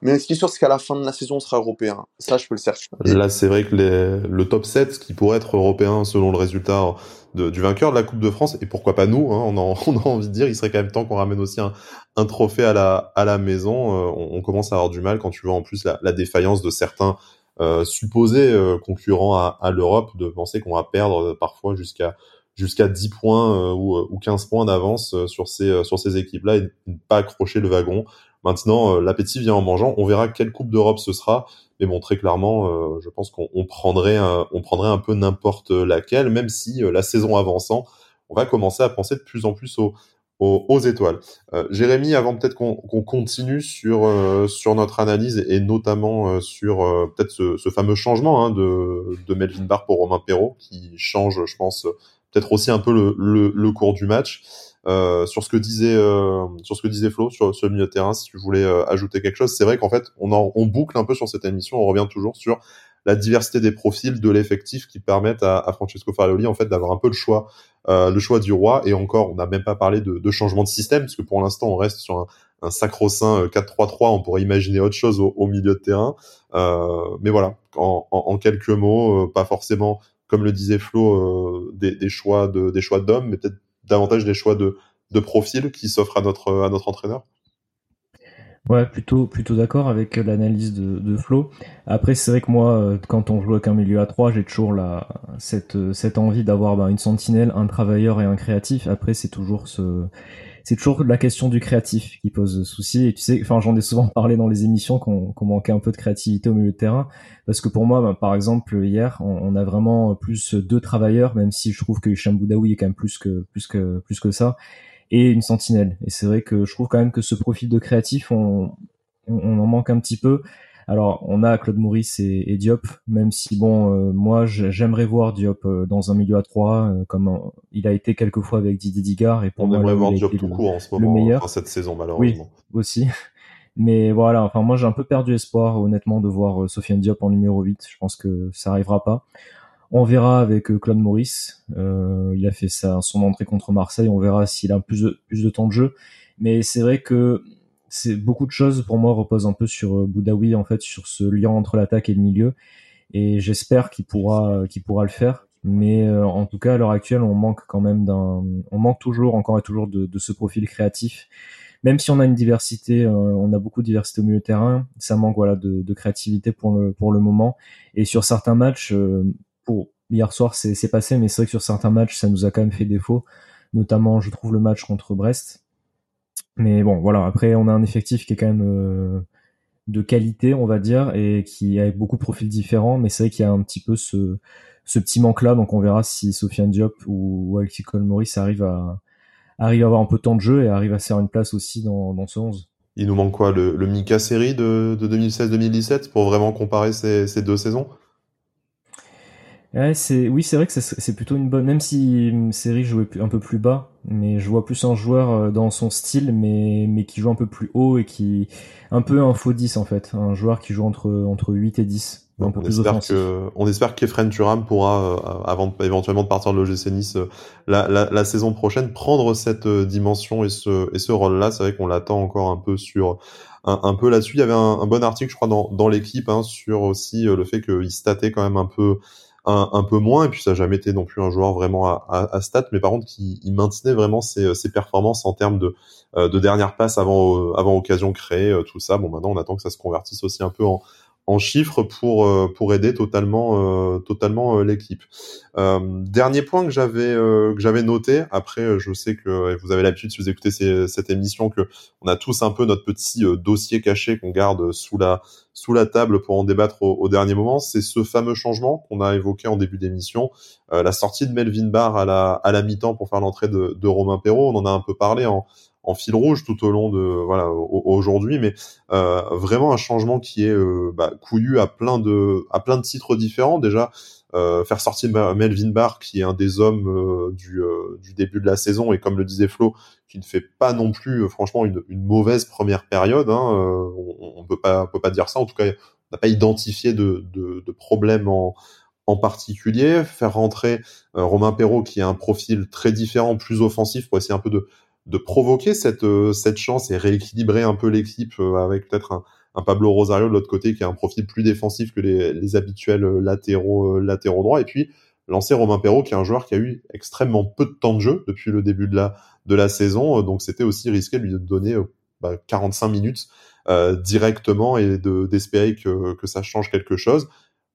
Mais ce qui est sûr, c'est qu'à la fin de la saison, on sera européen. Ça, je peux le certifier. Là, c'est vrai que le top 7, qui pourrait être européen selon le résultat du vainqueur de la Coupe de France, et pourquoi pas nous, hein, on, a, envie de dire, il serait quand même temps qu'on ramène aussi un, trophée à la, à la maison. Euh, on, commence à avoir du mal quand tu vois en plus la, défaillance de certains euh, supposés euh, concurrents à, l'Europe, de penser qu'on va perdre parfois jusqu'à jusqu'à 10 points ou, ou 15 points d'avance sur ces, sur ces équipes-là et ne pas accrocher le wagon. Maintenant, euh, l'appétit vient en mangeant. On verra quelle Coupe d'Europe ce sera. Mais bon, très clairement, euh, je pense qu'on prendrait, un, on prendrait un peu n'importe laquelle, même si euh, la saison avançant, on va commencer à penser de plus en plus aux, étoiles. Jérémy, avant peut-être qu'on continue sur sur notre analyse et, notamment sur peut-être ce, fameux changement hein, de, de Melvin Barr pour Romain Perrault, qui change, je pense, peut-être aussi un peu le, le cours du match. Euh, sur ce que disait euh, sur ce que disait Flo sur, ce milieu de terrain si tu voulais euh, ajouter quelque chose c'est vrai qu'en fait on en, on boucle un peu sur cette émission on revient toujours sur la diversité des profils de l'effectif qui permettent à, à, Francesco Farioli en fait d'avoir un peu le choix le choix du roi. Et encore on n'a même pas parlé de, de, changement de système parce que pour l'instant on reste sur un, un sacro-saint 4-3-3 on pourrait imaginer autre chose au, au milieu de terrain. Mais voilà en, en, en quelques mots pas forcément comme le disait Flo, des, des, choix de des choix d'hommes, mais peut-être davantage des choix de, de profil qui s'offrent à notre, à notre entraîneur? Ouais, plutôt, plutôt d'accord avec l'analyse de, Flo. Après, c'est vrai que moi, euh, quand on joue avec un milieu à trois, j'ai toujours cette, cette envie d'avoir bah, une sentinelle, un travailleur et un créatif. Après, c'est toujours ce, c'est toujours la question du créatif qui pose souci. Et tu sais, enfin, j'en ai souvent parlé dans les émissions qu'on manquait un peu de créativité au milieu de terrain, parce que pour moi, bah, par exemple, hier, on, a vraiment plus deux travailleurs, même si je trouve que Hicham Boudaoui est quand même plus que plus que plus que ça, et une sentinelle. Et c'est vrai que je trouve quand même que ce profil de créatif, on, en manque un petit peu. Alors, on a Claude Maurice et, Diop, même si bon, euh, moi, j'aimerais voir Diop euh, dans un milieu à trois, euh, comme il a été quelques fois avec Didier Digard. Et pour on aimerait voir Diop tout court en ce moment, meilleur. cette saison malheureusement. Oui, aussi. Mais voilà, enfin moi j'ai un peu perdu espoir honnêtement de voir Sofiane Diop en numéro 8. Je pense que ça arrivera pas. On verra avec Claude Maurice. il a fait ça, son entrée contre Marseille. On verra s'il a plus de, plus de temps de jeu. Mais c'est vrai que c'est beaucoup de choses pour moi reposent un peu sur euh, Boudaoui en fait sur ce lien entre l'attaque et le milieu. Et j'espère qu'il pourra qu'il pourra le faire. Mais euh, en tout cas à l'heure actuelle on manque quand même d'un on manque toujours encore et toujours de, ce profil créatif. Même si on a une diversité euh, on a beaucoup de diversité au milieu de terrain ça manque voilà de, créativité pour le pour le moment. Et sur certains matchs pour hier soir c'est passé mais c'est vrai que sur certains matchs ça nous a quand même fait défaut. Notamment je trouve le match contre Brest mais bon, voilà. Après, on a un effectif qui est quand même euh, de qualité, on va dire, et qui a beaucoup de profils différents. Mais c'est vrai qu'il y a un petit peu ce, ce petit manque-là. Donc, on verra si Sofiane Diop ou, Alexis Colmaurice arrive à, arrive à avoir un peu de temps de jeu et arrive à se faire une place aussi dans, dans ce 11. Il nous manque quoi? Le, le Mika série de, de 2016-2017 pour vraiment comparer ces, ces deux saisons? Ouais, c'est oui, c'est vrai que c'est plutôt une bonne, même si hum, série jouait un peu plus bas, mais je vois plus un joueur euh, dans son style, mais mais qui joue un peu plus haut et qui un peu un faux 10 en fait, un joueur qui joue entre entre 8 et 10. un peu on, plus espère que, on espère qu'Efren Turam pourra, euh, avant de, éventuellement de partir de l'OGC Nice euh, la, la, la, saison prochaine, prendre cette dimension et ce, et ce rôle-là. C'est vrai qu'on l'attend encore un peu sur un, un peu là-dessus. Il y avait un, un, bon article, je crois, dans, dans l'équipe hein, sur aussi le fait qu'il statait quand même un peu un, peu moins, et puis ça n'a jamais été non plus un joueur vraiment à, à, stats, mais par contre qui il maintenait vraiment ses, ses, performances en termes de, euh, de dernière passe avant, avant occasion créée, euh, tout ça. Bon, maintenant on attend que ça se convertisse aussi un peu en, en chiffres pour euh, pour aider totalement totalement l'équipe. dernier point que j'avais que j'avais noté. Après, je sais que vous avez l'habitude si vous écoutez cette émission que on a tous un peu notre petit dossier caché qu'on garde sous la sous la table pour en débattre au, dernier moment, c'est ce fameux changement qu'on a évoqué en début d'émission, euh, la sortie de Melvin Barr à la, à la mi-temps pour faire l'entrée de, de, Romain Perrault. On en a un peu parlé en, en fil rouge tout au long de voilà aujourd'hui, mais euh, vraiment un changement qui est euh, bah, couillu à plein de à plein de titres différents. Déjà, euh, faire sortir Melvin Barr, qui est un des hommes euh, du, du, début de la saison, et comme le disait Flo, qui ne fait pas non plus, franchement, une, une, mauvaise première période. Hein, on, ne peut pas, peut pas dire ça. En tout cas, on n'a pas identifié de, de, de problème en, en particulier. Faire rentrer Romain Perrault, qui a un profil très différent, plus offensif, pour essayer un peu de, de provoquer cette, cette chance et rééquilibrer un peu l'équipe avec peut-être un, un Pablo Rosario de l'autre côté qui a un profil plus défensif que les, les habituels euh, latéraux, euh, latéraux droits. Et puis lancer Romain Perrault, qui est un joueur qui a eu extrêmement peu de temps de jeu depuis le début de la, de la saison. Euh, donc c'était aussi risqué de lui donner bah, 45 minutes euh, directement et de, d'espérer que, que ça change quelque chose.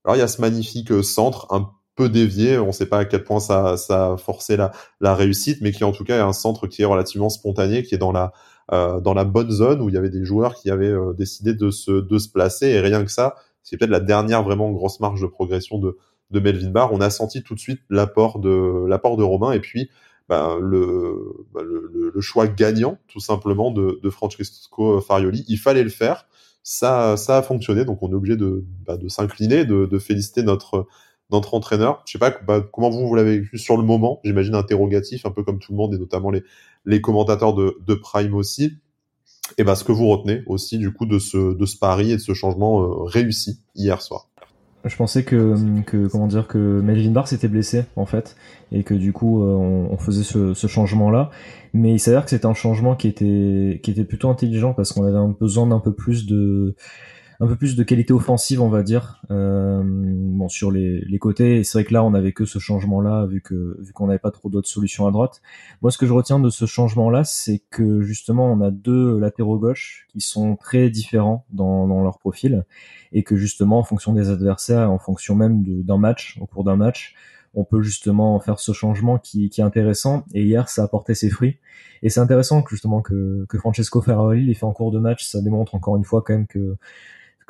Alors il y a ce magnifique centre un peu dévié, on ne sait pas à quel point ça, a forcé la, réussite, mais qui en tout cas est un centre qui est relativement spontané, qui est dans la, euh, bonne zone où il y avait des joueurs qui avaient euh, décidé de se, placer et rien que ça, c'est peut-être la dernière vraiment grosse marge de progression de, Melvin Barr. On a senti tout de suite l'apport de l'apport de Romain et puis bah, le, bah, le, choix gagnant tout simplement de, Francesco Farioli. Il fallait le faire. Ça, a fonctionné, donc on est obligé de, bah, s'incliner, de féliciter notre notre entraîneur. Je sais pas bah, comment vous, vous l'avez vécu sur le moment? J'imagine interrogatif, un peu comme tout le monde et notamment les, les commentateurs de, de Prime aussi. Et ben ce que vous retenez aussi du coup de ce, de ce pari et de ce changement euh, réussi hier soir? Je pensais que, que comment dire que Melvin Barr s'était blessé en fait et que du coup euh, on, on, faisait ce, ce changement là, mais il s'avère que c'était un changement qui était qui était plutôt intelligent parce qu'on avait besoin d'un peu plus de un peu plus de qualité offensive, on va dire, euh, bon sur les, côtés. C'est vrai que là, on n'avait que ce changement-là, vu que vu qu'on n'avait pas trop d'autres solutions à droite. Moi, ce que je retiens de ce changement-là, c'est que justement, on a deux latéraux gauche qui sont très différents dans, dans leur profil, et que justement, en fonction des adversaires, en fonction même d'un match, au cours d'un match, on peut justement faire ce changement qui, est intéressant. Et hier, ça a porté ses fruits. Et c'est intéressant que justement que, que Francesco Ferrari l'ait fait en cours de match. Ça démontre encore une fois quand même que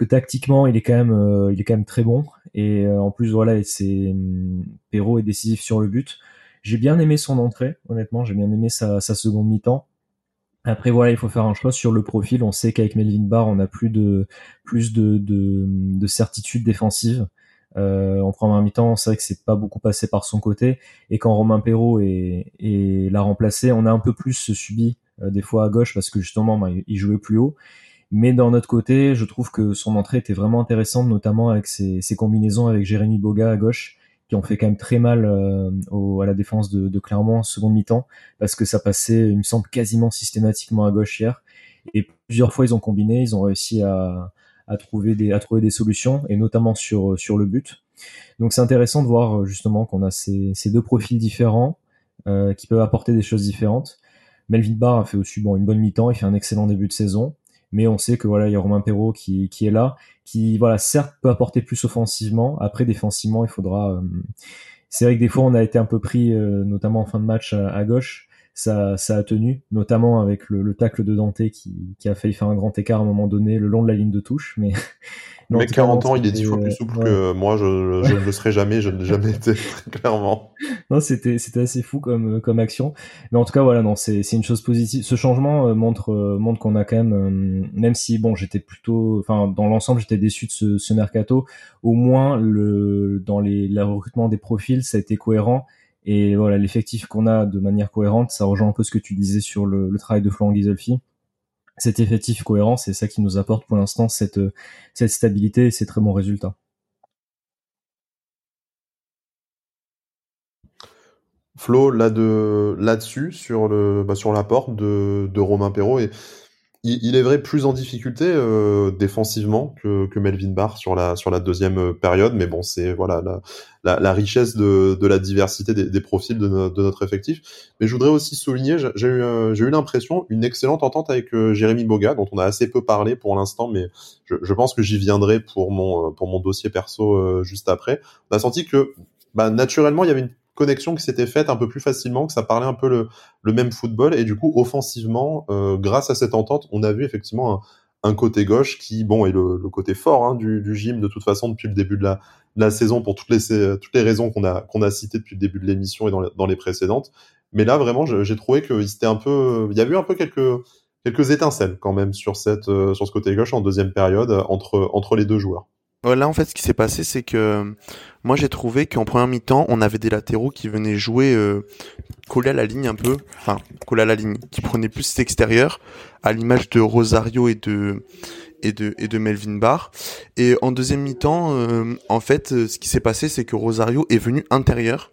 que tactiquement il est quand même euh, il est quand même très bon et euh, en plus voilà c'est hum, Perrault est décisif sur le but j'ai bien aimé son entrée honnêtement j'ai bien aimé sa, seconde mi-temps Après voilà, il faut faire un choix sur le profil. On sait qu'avec Melvin Barr, on a plus de plus de, de, de certitude défensive. Euh, en première mi-temps, c'est vrai que c'est pas beaucoup passé par son côté. Et quand Romain Perrault est, est l'a remplacé, on a un peu plus subi des fois à gauche parce que justement, bah, il jouait plus haut. Mais d'un autre côté, je trouve que son entrée était vraiment intéressante, notamment avec ses, ses combinaisons avec Jérémy Boga à gauche, qui ont fait quand même très mal euh, au, à la défense de, de Clermont en seconde mi-temps, parce que ça passait, il me semble, quasiment systématiquement à gauche hier. Et plusieurs fois, ils ont combiné, ils ont réussi à, à trouver des, à trouver des solutions, et notamment sur, sur le but. Donc c'est intéressant de voir justement qu'on a ces, ces, deux profils différents euh, qui peuvent apporter des choses différentes. Melvin Barr a fait aussi bon, une bonne mi-temps, il fait un excellent début de saison mais on sait que voilà il y a Romain Perrault qui, qui est là, qui voilà certes peut apporter plus offensivement. Après défensivement, il faudra. Euh, c'est vrai que des fois on a été un peu pris, euh, notamment en fin de match à, gauche. Ça, ça a tenu, notamment avec le, le tacle de Dante qui, qui a failli faire un grand écart à un moment donné le long de la ligne de touche, mais mec 40 ans, il est dix fois plus souple que moi, je, je ne le serai jamais, je n'ai jamais été, clairement. Non, c'était, c'était assez fou comme, comme action. Mais en tout cas, voilà, non, c'est, c'est une chose positive. Ce changement euh, montre, euh, montre qu'on a quand même, euh, même si, bon, j'étais plutôt, enfin, dans l'ensemble, j'étais déçu de ce, ce mercato. Au moins, le, dans les, le recrutement des profils, ça a été cohérent. Et voilà, l'effectif qu'on a de manière cohérente, ça rejoint un peu ce que tu disais sur le, travail de Florent Ghisolfi cet effectif cohérent, c'est ça qui nous apporte pour l'instant cette, cette stabilité et ces très bons résultats. Flo, là de là-dessus sur le bah, sur l'apport de, de Romain Perrault et il, est vrai plus en difficulté euh, défensivement que, que, Melvin Barr sur la sur la deuxième euh, période, mais bon, c'est voilà la, la, richesse de, de la diversité des, des profils de, de, notre effectif. Mais je voudrais aussi souligner, j'ai eu euh, j'ai eu l'impression une excellente entente avec Jérémy Boga, dont on a assez peu parlé pour l'instant, mais je, je, pense que j'y viendrai pour mon pour mon dossier perso juste après. On a senti que bah, naturellement il y avait une connexion qui s'était faite un peu plus facilement, que ça parlait un peu le, même football. Et du coup, offensivement, euh, grâce à cette entente, on a vu effectivement un, côté gauche qui, bon, est le, côté fort hein, du, du, gym de toute façon depuis le début de la, saison pour toutes les, toutes les raisons qu'on a, a citées depuis le début de l'émission et dans les, dans les précédentes. Mais là, vraiment, j'ai trouvé qu'il s'était un peu, il y a eu un peu quelques, quelques étincelles quand même sur cette, euh, sur ce côté gauche en deuxième période entre, entre les deux joueurs. Là, en fait, ce qui s'est passé, c'est que moi, j'ai trouvé qu'en première mi-temps, on avait des latéraux qui venaient jouer euh, à la ligne un peu, enfin collés à la ligne, qui prenaient plus l'extérieur, à l'image de Rosario et de et de et de Melvin Barr. Et en deuxième mi-temps, euh, en fait, euh, ce qui s'est passé, c'est que Rosario est venu intérieur.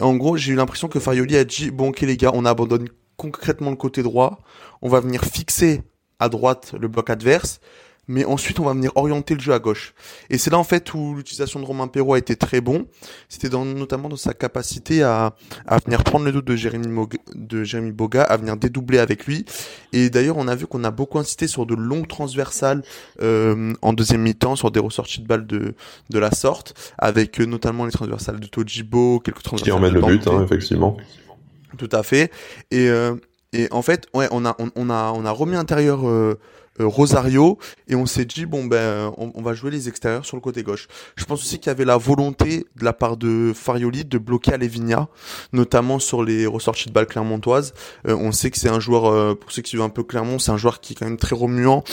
En gros, j'ai eu l'impression que Farioli a dit bon, ok les gars, on abandonne concrètement le côté droit, on va venir fixer à droite le bloc adverse mais ensuite on va venir orienter le jeu à gauche. Et c'est là en fait où l'utilisation de Romain Perrault a été très bon. C'était dans, notamment dans sa capacité à, à venir prendre le dos de Jérémy, de Jérémy Boga, à venir dédoubler avec lui. Et d'ailleurs on a vu qu'on a beaucoup insisté sur de longues transversales euh, en deuxième mi-temps, sur des ressorties de balles de, de la sorte, avec euh, notamment les transversales de Tojibo, quelques transversales qui emmènent le but, hein, effectivement. Tout à fait. Et, euh, et en fait, ouais, on a, on, on a, on a remis intérieur euh, Rosario et on s'est dit bon ben on, va jouer les extérieurs sur le côté gauche. Je pense aussi qu'il y avait la volonté de la part de Farioli de bloquer Alevigna, notamment sur les ressorties de balles clermontoises. Euh, on sait que c'est un joueur, euh, pour ceux qui suivent un peu Clermont, c'est un joueur qui est quand même très remuant,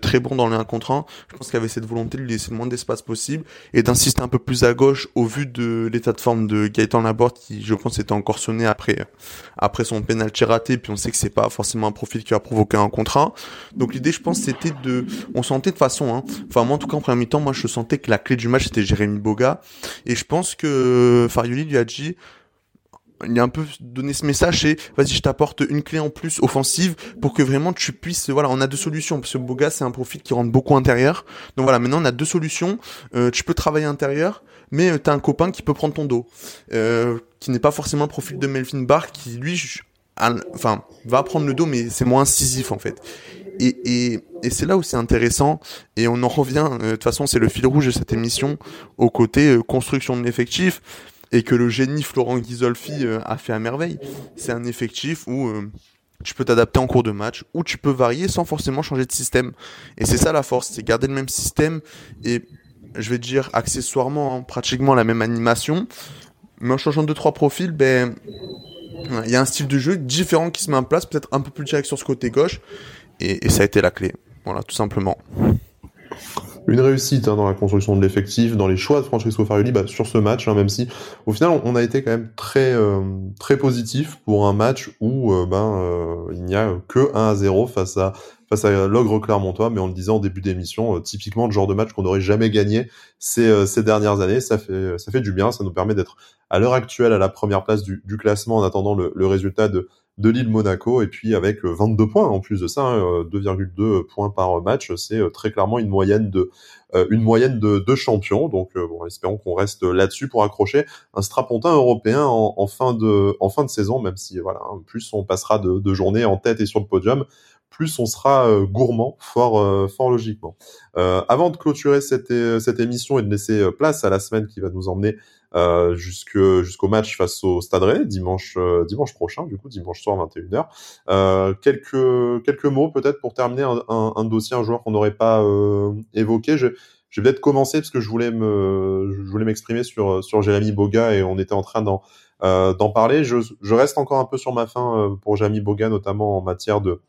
très bon dans les 1 contre 1. Je pense qu'il y avait cette volonté de lui laisser le moins d'espace possible et d'insister un peu plus à gauche au vu de l'état de forme de Gaëtan Laborde qui je pense était encore sonné après après son penalty raté puis on sait que c'est pas forcément un profil qui va provoquer un contre 1. Donc l'idée je pense, c'était de, on sentait de façon, hein. Enfin, moi, en tout cas, en premier mi-temps, moi, je sentais que la clé du match, c'était Jérémy Boga. Et je pense que Farioli lui a dit, il a un peu donné ce message et vas-y je t'apporte une clé en plus offensive pour que vraiment tu puisses voilà on a deux solutions. Parce que Boga c'est un profil qui rentre beaucoup intérieur. Donc voilà maintenant on a deux solutions. Euh, tu peux travailler intérieur mais euh, tu as un copain qui peut prendre ton dos. Euh, qui n'est pas forcément le profil de Melvin Barr qui lui enfin va prendre le dos mais c'est moins incisif en fait et, c'est là où c'est intéressant, et on en revient, euh, de toute façon c'est le fil rouge de cette émission, au côté euh, construction de l'effectif, et que le génie Florent Ghisolfi euh, a fait à merveille. C'est un effectif où tu peux t'adapter en cours de match, où tu peux varier sans forcément changer de système. Et c'est ça la force, c'est garder le même système, et je vais dire accessoirement, hein, pratiquement la même animation, mais en changeant deux trois profils, ben Il y a un style de jeu différent qui se met en place, peut-être un peu plus direct sur ce côté gauche, et, ça a été la clé. Voilà, tout simplement une réussite hein, dans la construction de l'effectif, dans les choix de Francesco Farioli bah, sur ce match, hein, même si au final on a été quand même très euh, très positif pour un match où euh, ben euh, il n'y a que 1 à 0 face à face à l'ogre Clermontois, mais on le disait en début d'émission, typiquement le genre de match qu'on n'aurait jamais gagné ces, ces dernières années. Ça fait ça fait du bien, ça nous permet d'être à l'heure actuelle à la première place du, classement en attendant le résultat de de l'île Monaco et puis avec 22 euh, points en plus de ça, 2,2 hein, euh, points par match, c'est euh, très clairement une moyenne de une moyenne de, champions. Donc bon, espérons qu'on reste là-dessus pour accrocher un strapontin européen en, fin de en fin de saison, même si voilà, hein, plus on passera de, de journées en tête et sur le podium, plus on sera gourmand, fort, fort logiquement. Avant de clôturer cette, cette émission et de laisser place à la semaine qui va nous emmener euh, jusqu'au match face au Stade Rennais dimanche euh, dimanche prochain du coup dimanche soir 21h. Euh, quelques quelques mots peut-être pour terminer un, dossier un joueur qu'on n'aurait pas euh, évoqué. Je, je vais peut-être commencer parce que je voulais me je voulais m'exprimer sur sur Jérémy Boga et on était en train d'en euh, d'en parler. Je, je reste encore un peu sur ma fin pour Jérémy Boga notamment en matière de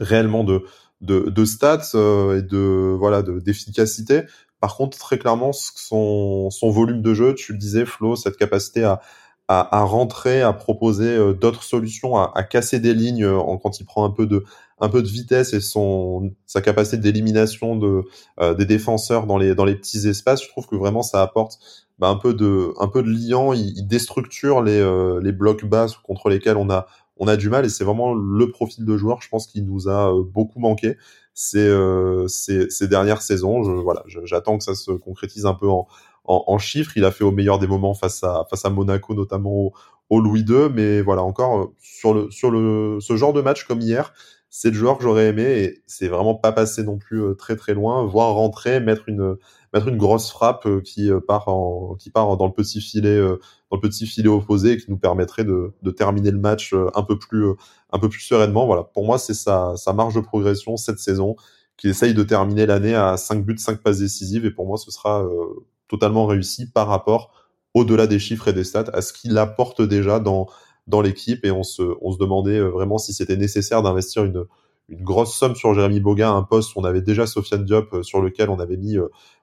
réellement de de, de stats et de voilà d'efficacité. Par contre, très clairement, son, volume de jeu, tu le disais, Flo, cette capacité à, à, à rentrer, à proposer euh, d'autres solutions, à, à, casser des lignes euh, quand il prend un peu de, un peu de vitesse et son, sa capacité d'élimination de, euh, des défenseurs dans les, dans les petits espaces, je trouve que vraiment ça apporte bah, un peu de, un peu de liant. Il, il déstructure les, les blocs bas contre lesquels on a, on a du mal et c'est vraiment le profil de joueur, je pense, qui nous a beaucoup manqué ces, euh, ces, ces, dernières saisons. Je, voilà, j'attends que ça se concrétise un peu en, en, en, chiffres. Il a fait au meilleur des moments face à, face à Monaco, notamment au, au Louis II. Mais voilà, encore euh, sur, le, sur le, ce genre de match comme hier, c'est le joueur que j'aurais aimé et c'est vraiment pas passé non plus euh, très très loin. Voir rentrer, mettre une, mettre une grosse frappe qui part en, qui part dans le petit filet, dans le petit filet opposé et qui nous permettrait de, de terminer le match un peu plus, un peu plus sereinement. Voilà, pour moi, c'est sa, sa marge de progression cette saison, qui essaye de terminer l'année à 5 buts, 5 passes décisives, et pour moi, ce sera euh, totalement réussi par rapport, au-delà des chiffres et des stats, à ce qu'il apporte déjà dans, dans l'équipe, et on se, on se demandait euh, vraiment si c'était nécessaire d'investir une, grosse somme sur Jérémy Boga, un poste où on avait déjà Sofiane Diop, euh, sur lequel on avait mis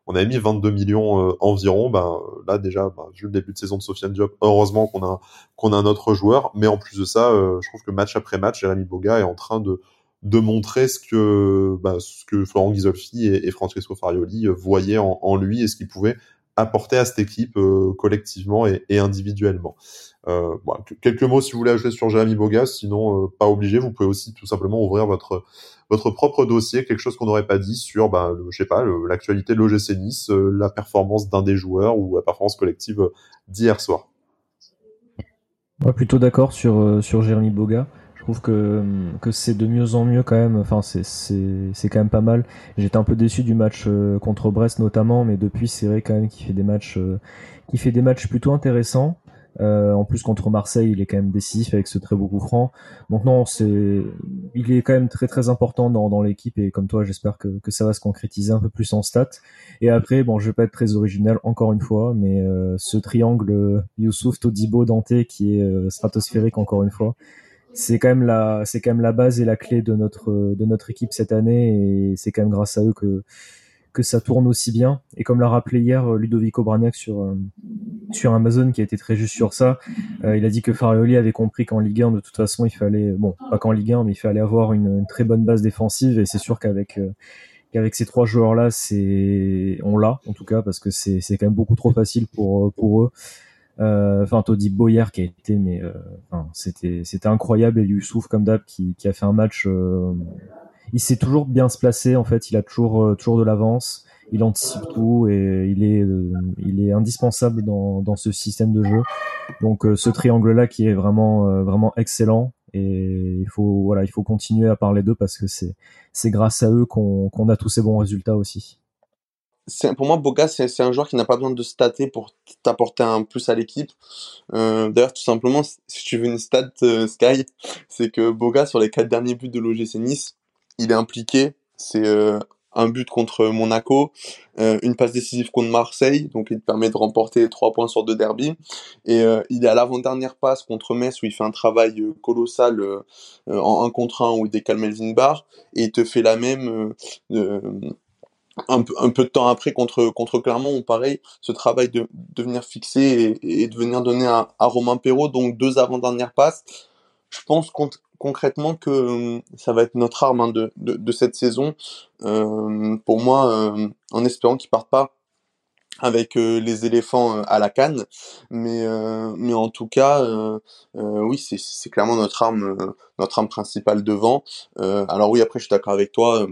on avait mis 22 millions euh, environ. Ben là déjà, ben, vu le début de saison de Sofiane Diop, heureusement qu'on a a un autre joueur. Mais en plus de ça, euh, je trouve que match après match, Jérémy Boga est en train de de montrer ce que ben, ce que Florent Ghisolfi et, et Francesco Farioli euh, voyaient en, en lui et ce qu'il pouvait apporter à cette équipe collectivement et, individuellement. Euh, quelques mots si vous voulez ajouter sur Jérémy Boga, sinon pas obligé. Vous pouvez aussi tout simplement ouvrir votre votre propre dossier, quelque chose qu'on n'aurait pas dit sur, bah, je sais pas, l'actualité de l'OGC Nice, euh, la performance d'un des joueurs ou la performance collective euh, d'hier soir. Ouais, plutôt d'accord sur euh, sur Jérémy Boga. Je trouve que que c'est de mieux en mieux quand même. Enfin, c'est quand même pas mal. J'étais un peu déçu du match contre Brest notamment, mais depuis c'est vrai quand même qu'il fait des matchs qui fait des matchs plutôt intéressants. Euh, en plus contre Marseille, il est quand même décisif avec ce très beau coup franc. Donc non, c'est, il est quand même très très important dans, dans l'équipe et comme toi, j'espère que, que ça va se concrétiser un peu plus en stats. Et après, bon, je vais pas être très original encore une fois, mais euh, ce triangle euh, Youssouf, Todibo, Dante qui est euh, stratosphérique encore une fois, c'est quand même la, c'est quand même la base et la clé de notre de notre équipe cette année et c'est quand même grâce à eux que que ça tourne aussi bien. Et comme l'a rappelé hier euh, Ludovico Braniac sur, euh, sur Amazon, qui a été très juste sur ça, euh, il a dit que Farioli avait compris qu'en Ligue 1, de toute façon, il fallait, bon, pas qu'en Ligue 1, mais il fallait avoir une, très bonne base défensive. Et c'est sûr qu'avec qu'avec ces trois joueurs-là, c'est on l'a en tout cas parce que c'est c'est quand même beaucoup trop facile pour pour eux. Enfin, Todi Boyer qui a été, mais c'était c'était incroyable et Youssouf comme d'hab qui, qui a fait un match il sait toujours bien se placer. En fait, il a toujours euh, toujours de l'avance. Il anticipe tout et il est euh, il est indispensable dans dans ce système de jeu. Donc euh, ce triangle là qui est vraiment vraiment excellent et il faut voilà il faut continuer à parler d'eux parce que c'est c'est grâce à eux qu'on qu'on a tous ces bons résultats aussi. Pour moi, Boga, c'est un joueur qui n'a pas besoin de stater pour t'apporter un plus à l'équipe. Euh, D'ailleurs, tout simplement, si tu veux une stat Sky, c'est que Boga, sur les quatre derniers buts de l'OGC Nice, il est impliqué. C'est euh, un but contre Monaco, euh, une passe décisive contre Marseille, donc il permet de remporter trois points sur deux derbies. Et euh, il est à l'avant-dernière passe contre Metz où il fait un travail euh, colossal en un contre un où il décale Melvin Barr et il te fait la même un, peu, un peu de temps après contre contre Clermont où pareil ce travail de, de venir fixer et, de venir donner à, à Romain Perrault donc deux avant-dernières passes. Je pense concrètement que euh, ça va être notre arme hein, de, de, cette saison. Euh, pour moi, euh, en espérant qu'ils partent pas avec les éléphants à la canne, mais mais en tout cas, oui, c'est clairement notre arme, notre arme principale devant. alors oui, après, je suis d'accord avec toi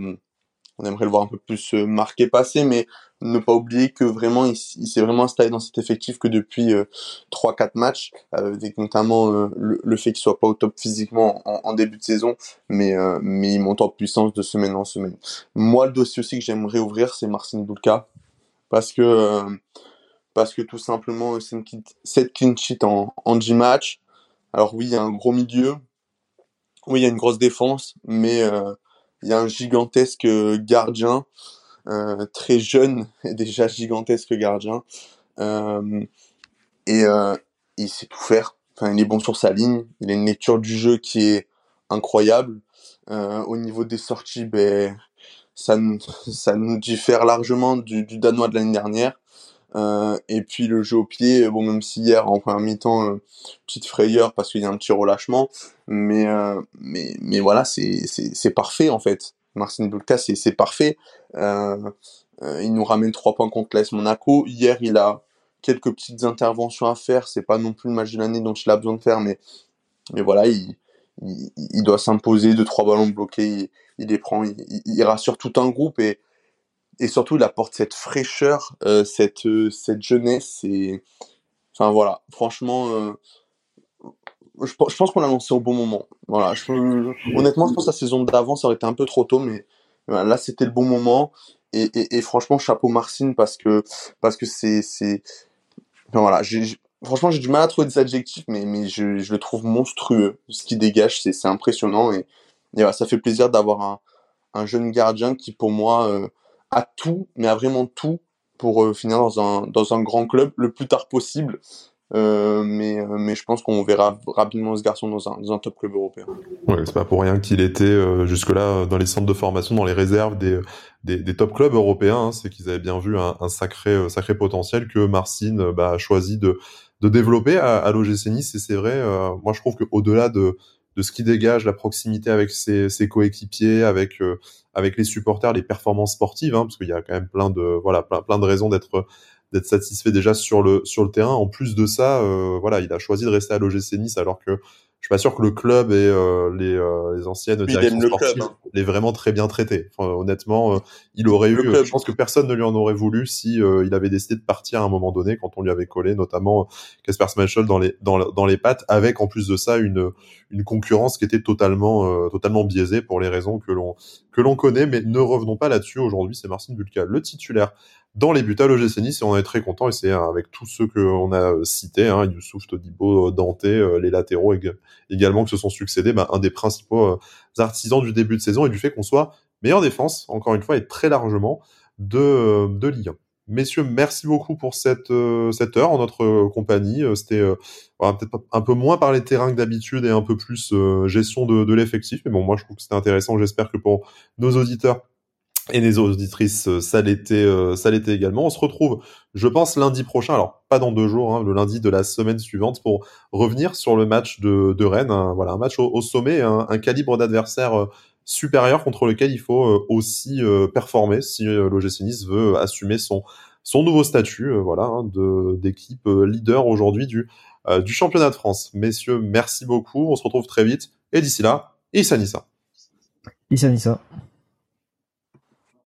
on aimerait le voir un peu plus marqué passer, mais ne pas oublier que vraiment il, s'est vraiment installé dans cet effectif que depuis euh, 3-4 matchs, euh, avec notamment euh, le, fait qu'il soit pas au top physiquement en, début de saison, mais euh, mais il monte en puissance de semaine en semaine. Moi, le dossier aussi que j'aimerais ouvrir, c'est Marcin Bulka, parce que parce que tout simplement c'est 7 clean sheet en, en 10 matchs. Alors oui, il y a un gros milieu, oui, il y a une grosse défense, mais il y a un gigantesque gardien euh, très jeune et déjà gigantesque gardien. Euh, et euh, il sait tout faire. Enfin, il est bon sur sa ligne. Il a une lecture du jeu qui est incroyable. au niveau des sorties, ben, ça, ça nous diffère largement du Danois de l'année dernière. Euh, et puis le jeu au pied, bon même si hier en première mi-temps petite frayeur parce qu'il y a un petit relâchement, mais euh, mais mais voilà c'est parfait en fait. Marcin Bulka, c'est parfait. Euh, euh, il nous ramène trois points contre l'AS Monaco. Hier, il a quelques petites interventions à faire. C'est pas non plus le match de l'année dont il a besoin de faire, mais, mais voilà, il, il, doit s'imposer de trois ballons bloqués. Il, les prend, il, rassure tout un groupe et, et surtout, il apporte cette fraîcheur, euh, cette, cette jeunesse. Et, enfin voilà, franchement, je, pense qu'on l'a lancé au bon moment. Voilà, je, honnêtement, je pense que la saison d'avant, ça aurait été un peu trop tôt, mais là, c'était le bon moment. Et, et, franchement, chapeau Marcine parce que parce que c'est c'est voilà, franchement, j'ai du mal à trouver des adjectifs, mais mais je, je le trouve monstrueux. Ce qui dégage, c'est impressionnant et, et ça fait plaisir d'avoir un un jeune gardien qui, pour moi, a tout, mais a vraiment tout pour euh, finir dans un dans un grand club le plus tard possible. Euh, mais, euh, mais je pense qu'on verra rapidement ce garçon dans un, dans un top club européen. Ouais, c'est pas pour rien qu'il était jusque-là dans les centres de formation, dans les réserves des, des, top clubs européens. Hein, c'est qu'ils avaient bien vu un, sacré, sacré potentiel que Marcin bah, a choisi de, de développer à, à l'OGC Nice. Et c'est vrai, moi je trouve qu'au-delà de, de ce qui dégage la proximité avec ses, coéquipiers, avec avec les supporters, les performances sportives, hein, parce qu'il y a quand même plein de voilà plein, de raisons d'être satisfait déjà sur le terrain. En plus de ça, euh, voilà, il a choisi de rester à l'OGC Nice alors que suis pas sûr que le club et euh, les, euh, les anciennes directions sportives hein. l'aient vraiment très bien traité. honnêtement, il aurait eu. Je pense que personne ne lui en aurait voulu si il avait décidé de partir à un moment donné quand on lui avait collé, notamment Casper Schmeichel dans les dans, dans les pattes, avec en plus de ça une une concurrence qui était totalement totalement biaisée pour les raisons que l'on que l'on connaît. Mais ne revenons pas là-dessus. Aujourd'hui, c'est Marcin Bulka, le titulaire dans les buts à l'OGC Nice et on est très content et c'est euh, avec tous ceux qu'on a euh, cités, hein, Youssouf, Todibo, Dante, euh, les latéraux également qui se sont succédés, bah, un des principaux artisans du début de saison et du fait qu'on soit meilleure défense, encore une fois, et très largement de, de Ligue 1. Messieurs, merci beaucoup pour cette, cette heure en notre compagnie. C'était peut-être un peu moins par les terrains que d'habitude et un peu plus gestion de, de l'effectif. Mais bon, moi je trouve que c'était intéressant. J'espère que pour nos auditeurs, et les auditrices, euh, ça l'était, euh, également. On se retrouve, je pense, lundi prochain. Alors pas dans deux jours, hein, le lundi de la semaine suivante, pour revenir sur le match de, Rennes. voilà, un match au, sommet, un, calibre d'adversaire euh, supérieur contre lequel il faut aussi performer si l'OGC veut assumer son nouveau statut, voilà, hein, d'équipe leader aujourd'hui du du championnat de France. Messieurs, merci beaucoup. On se retrouve très vite. Et d'ici là, Issa Nissa. Issa Nissa.